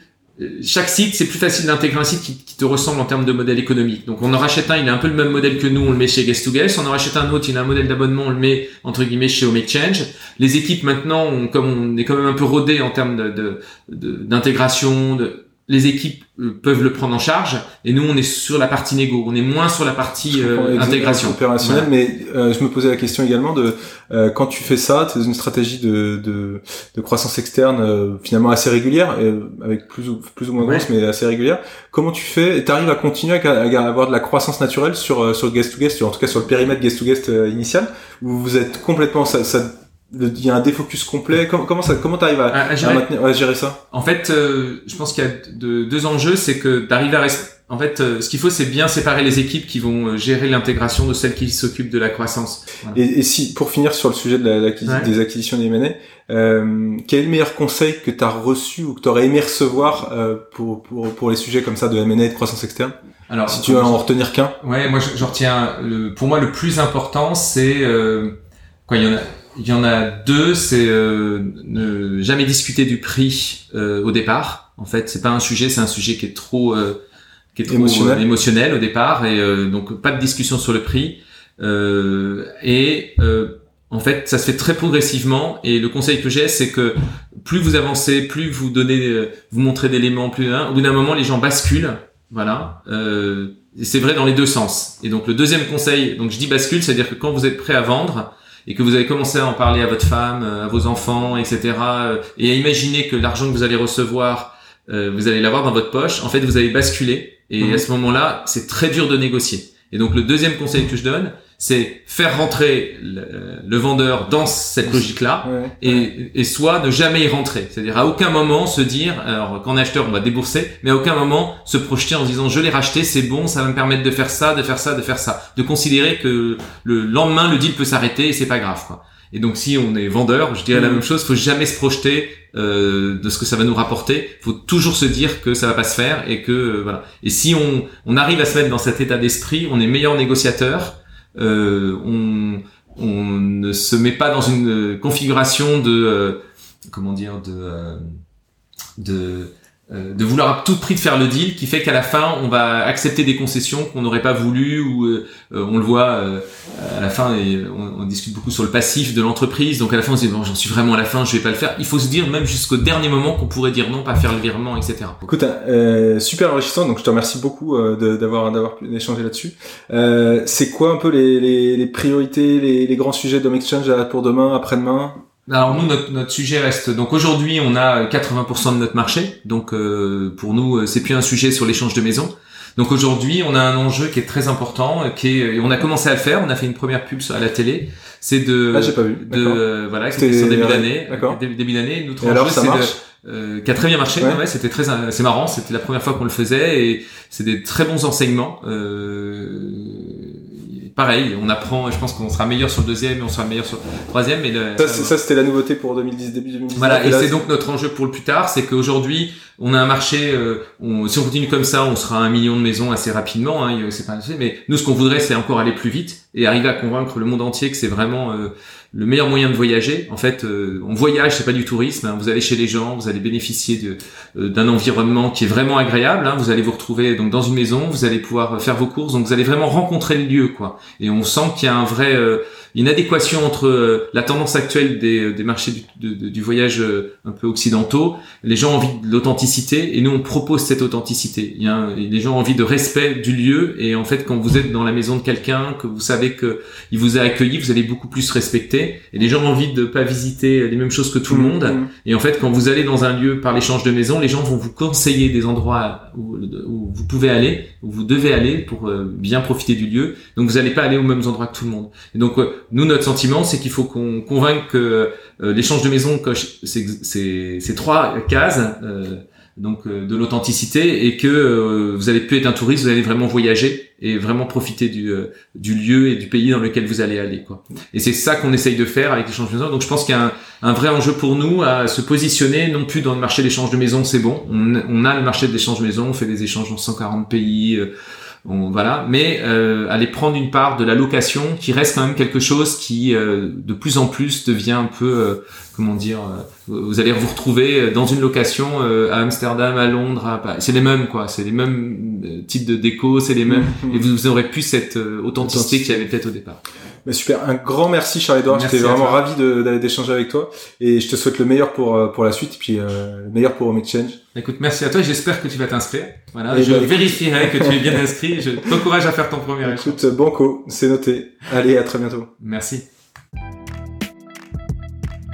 B: chaque site, c'est plus facile d'intégrer un site qui, te ressemble en termes de modèle économique. Donc on en rachète un, il a un peu le même modèle que nous, on le met chez Guest to Guest. On en rachète un autre, il a un modèle d'abonnement, on le met entre guillemets chez Home Exchange. Les équipes maintenant, on- comme on est quand même un peu rodé en termes de- de- de- d'intégration, de, les équipes euh, peuvent le prendre en charge. Et nous, on est sur la partie négo, on est moins sur la partie euh, intégration.
A: opérationnelle, mais euh, je me posais la question également de euh, quand tu fais ça, tu une stratégie de, de, de croissance externe euh, finalement assez régulière, euh, avec plus ou plus ou moins
B: Ouais.
A: grosse, mais assez régulière. Comment tu fais? Tu arrives à continuer à, à avoir de la croissance naturelle sur sur guest to guest, en tout cas sur le périmètre guest to guest initial, où vous êtes complètement ça, ça le- il y a un défocus complet. Comment, comment ça comment t'arrives à,
B: À- à
A: à
B: gérer.
A: maintenir, ouais, gérer ça?
B: En fait, euh, je pense qu'il y a de- deux enjeux, c'est que d'arriver à rester. En fait, euh, ce qu'il faut, c'est bien séparer les équipes qui vont euh, gérer l'intégration de celles qui s'occupent de la croissance. Voilà.
A: Et, et si, pour finir sur le sujet de la,
B: Ouais.
A: des acquisitions des M&A, euh, quel est le meilleur conseil que tu as reçu ou que tu aurais aimé recevoir pour, pour, pour les sujets comme ça de M&A et de croissance externe?
B: Alors,
A: Si tu veux en retenir qu'un.
B: Ouais, moi je, je retiens. Pour moi, le plus important, c'est euh, quoi Il y en a, il y en a deux. C'est euh, ne jamais discuter du prix euh, au départ. En fait, c'est pas un sujet, c'est un sujet qui est trop, euh, qui est trop
A: Émotionnel.
B: euh, émotionnel au départ, et euh, donc pas de discussion sur le prix. Euh, et euh, en fait, ça se fait très progressivement. Et le conseil que j'ai, c'est que plus vous avancez, plus vous donnez, vous montrez d'éléments, plus hein, au bout d'un moment, les gens basculent. Voilà. Euh, et c'est vrai dans les deux sens. Et donc le deuxième conseil, donc je dis bascule, c'est-à-dire que quand vous êtes prêt à vendre et que vous avez commencé à en parler à votre femme, euh, à vos enfants, etc., euh, et à imaginer que l'argent que vous allez recevoir, euh, vous allez l'avoir dans votre poche, en fait vous avez basculé. Et
A: Mhm.
B: à ce moment-là, c'est très dur de négocier. Et donc le deuxième conseil que je donne, c'est faire rentrer le, le vendeur dans cette logique-là
A: Ouais.
B: et, et soit ne jamais y rentrer. C'est-à-dire à aucun moment se dire, alors qu'en acheteur on va débourser, mais à aucun moment se projeter en se disant je l'ai racheté, c'est bon, ça va me permettre de faire ça, de faire ça, de faire ça. De considérer que le lendemain le deal peut s'arrêter et c'est pas grave. Quoi. Et donc si on est vendeur, je dirais la
A: Mhm.
B: même chose, faut jamais se projeter euh, de ce que ça va nous rapporter. Faut toujours se dire que ça va pas se faire et que euh, voilà. Et si on, on arrive à se mettre dans cet état d'esprit, on est meilleur négociateur. Euh, on, on ne se met pas dans une euh, configuration de euh, comment dire de de de vouloir à tout prix de faire le deal qui fait qu'à la fin on va accepter des concessions qu'on n'aurait pas voulu ou euh, euh, on le voit euh, à la fin et on, on discute beaucoup sur le passif de l'entreprise donc à la fin on se dit bon j'en suis vraiment à la fin je vais pas le faire il faut se dire même jusqu'au dernier moment qu'on pourrait dire non pas faire le virement etc
A: Écoute, euh, super enrichissant. Donc je te remercie beaucoup euh, d'avoir d'avoir pu échanger là-dessus. Euh, c'est quoi un peu les, les, les priorités, les, les grands sujets d'Home Exchange pour demain, après-demain?
B: Alors nous, notre, notre sujet reste. Donc aujourd'hui, on a 80% de notre marché. Donc euh, pour nous, euh, c'est plus un sujet sur l'échange de maisons. Donc aujourd'hui, on a un enjeu qui est très important, euh, qui est, on a commencé à le faire. On a fait une première pub à la télé. C'est de,
A: Ah, j'ai pas vu.
B: de euh, voilà,
A: C'était-
B: sur début d'année. Début, d'année. Notre
A: Et
B: enjeu,
A: ça
B: c'est de- euh, qui a très bien marché.
A: Ouais.
B: Ouais, c'était très, c'est marrant. C'était la première fois qu'on le faisait et c'est des très bons enseignements. Euh, pareil, on apprend. Je pense qu'on sera meilleur sur le deuxième et on sera meilleur sur le troisième. Mais le-
A: Ça, c'était la nouveauté pour 2010, début 2010.
B: voilà, et c'est donc notre enjeu pour le plus tard, c'est qu'aujourd'hui, on a un marché, euh, on- si on continue comme ça, on sera à un million de maisons assez rapidement, hein, c'est pas mais nous, ce qu'on voudrait, c'est encore aller plus vite et arriver à convaincre le monde entier que c'est vraiment euh, le meilleur moyen de voyager. En fait, euh, on voyage, c'est pas du tourisme, hein, vous allez chez les gens, vous allez bénéficier euh, d'un environnement qui est vraiment agréable, hein, vous allez vous retrouver donc dans une maison, vous allez pouvoir faire vos courses, donc vous allez vraiment rencontrer le lieu, quoi. Et on sent qu'il y a un vrai... euh, une adéquation entre euh, la tendance actuelle des, des marchés du, de- du voyage euh, un peu occidentaux. Les gens ont envie de l'authenticité et nous on propose cette authenticité. Il y a un- les gens ont envie de respect du lieu et en fait quand vous êtes dans la maison de quelqu'un, que vous savez que il vous a accueilli, vous allez beaucoup plus respecter et les gens ont envie de pas visiter les mêmes choses que tout le monde.
A: Mhm.
B: Et en fait, quand vous allez dans un lieu par l'échange de maison, les gens vont vous conseiller des endroits où, où vous pouvez aller, où vous devez aller pour euh, bien profiter du lieu. Donc vous n'allez pas aller aux mêmes endroits que tout le monde. Et donc euh, nous, notre sentiment, c'est qu'il faut qu'on convainque que euh, l'échange de maison coche ces, trois cases donc euh, de l'authenticité et que euh, vous allez plus être un touriste, vous allez vraiment voyager et vraiment profiter du, euh, du lieu et du pays dans lequel vous allez aller quoi. Et c'est ça qu'on essaye de faire avec l'échange de maison. Donc je pense qu'il y a un, un, vrai enjeu pour nous à se positionner non plus dans le marché d'échange de maison, c'est bon, on, on, a le marché de l'échange de maison, on fait des échanges dans 140 pays on, voilà, mais euh, aller prendre une part de la location qui reste quand même quelque chose qui euh, de plus en plus devient un peu euh, comment dire vous allez vous retrouver dans une location à Amsterdam, à Londres, c'est les mêmes quoi, c'est les mêmes types de déco, c'est les mêmes et vous, aurez plus cette authenticité qu'il y avait peut-être au départ.
A: Bah super, un grand merci Charles-Edouard, j'étais vraiment ravi d'échanger avec toi et je te souhaite le meilleur pour pour la suite puis le meilleur pour Home Exchange.
B: Écoute, merci à toi. J'espère que tu vas t'inscrire. Voilà, je bah, vérifierai que tu es bien inscrit. Je t'encourage à faire ton premier
A: Écoute, banco, c'est noté. Allez, à très bientôt.
B: Merci.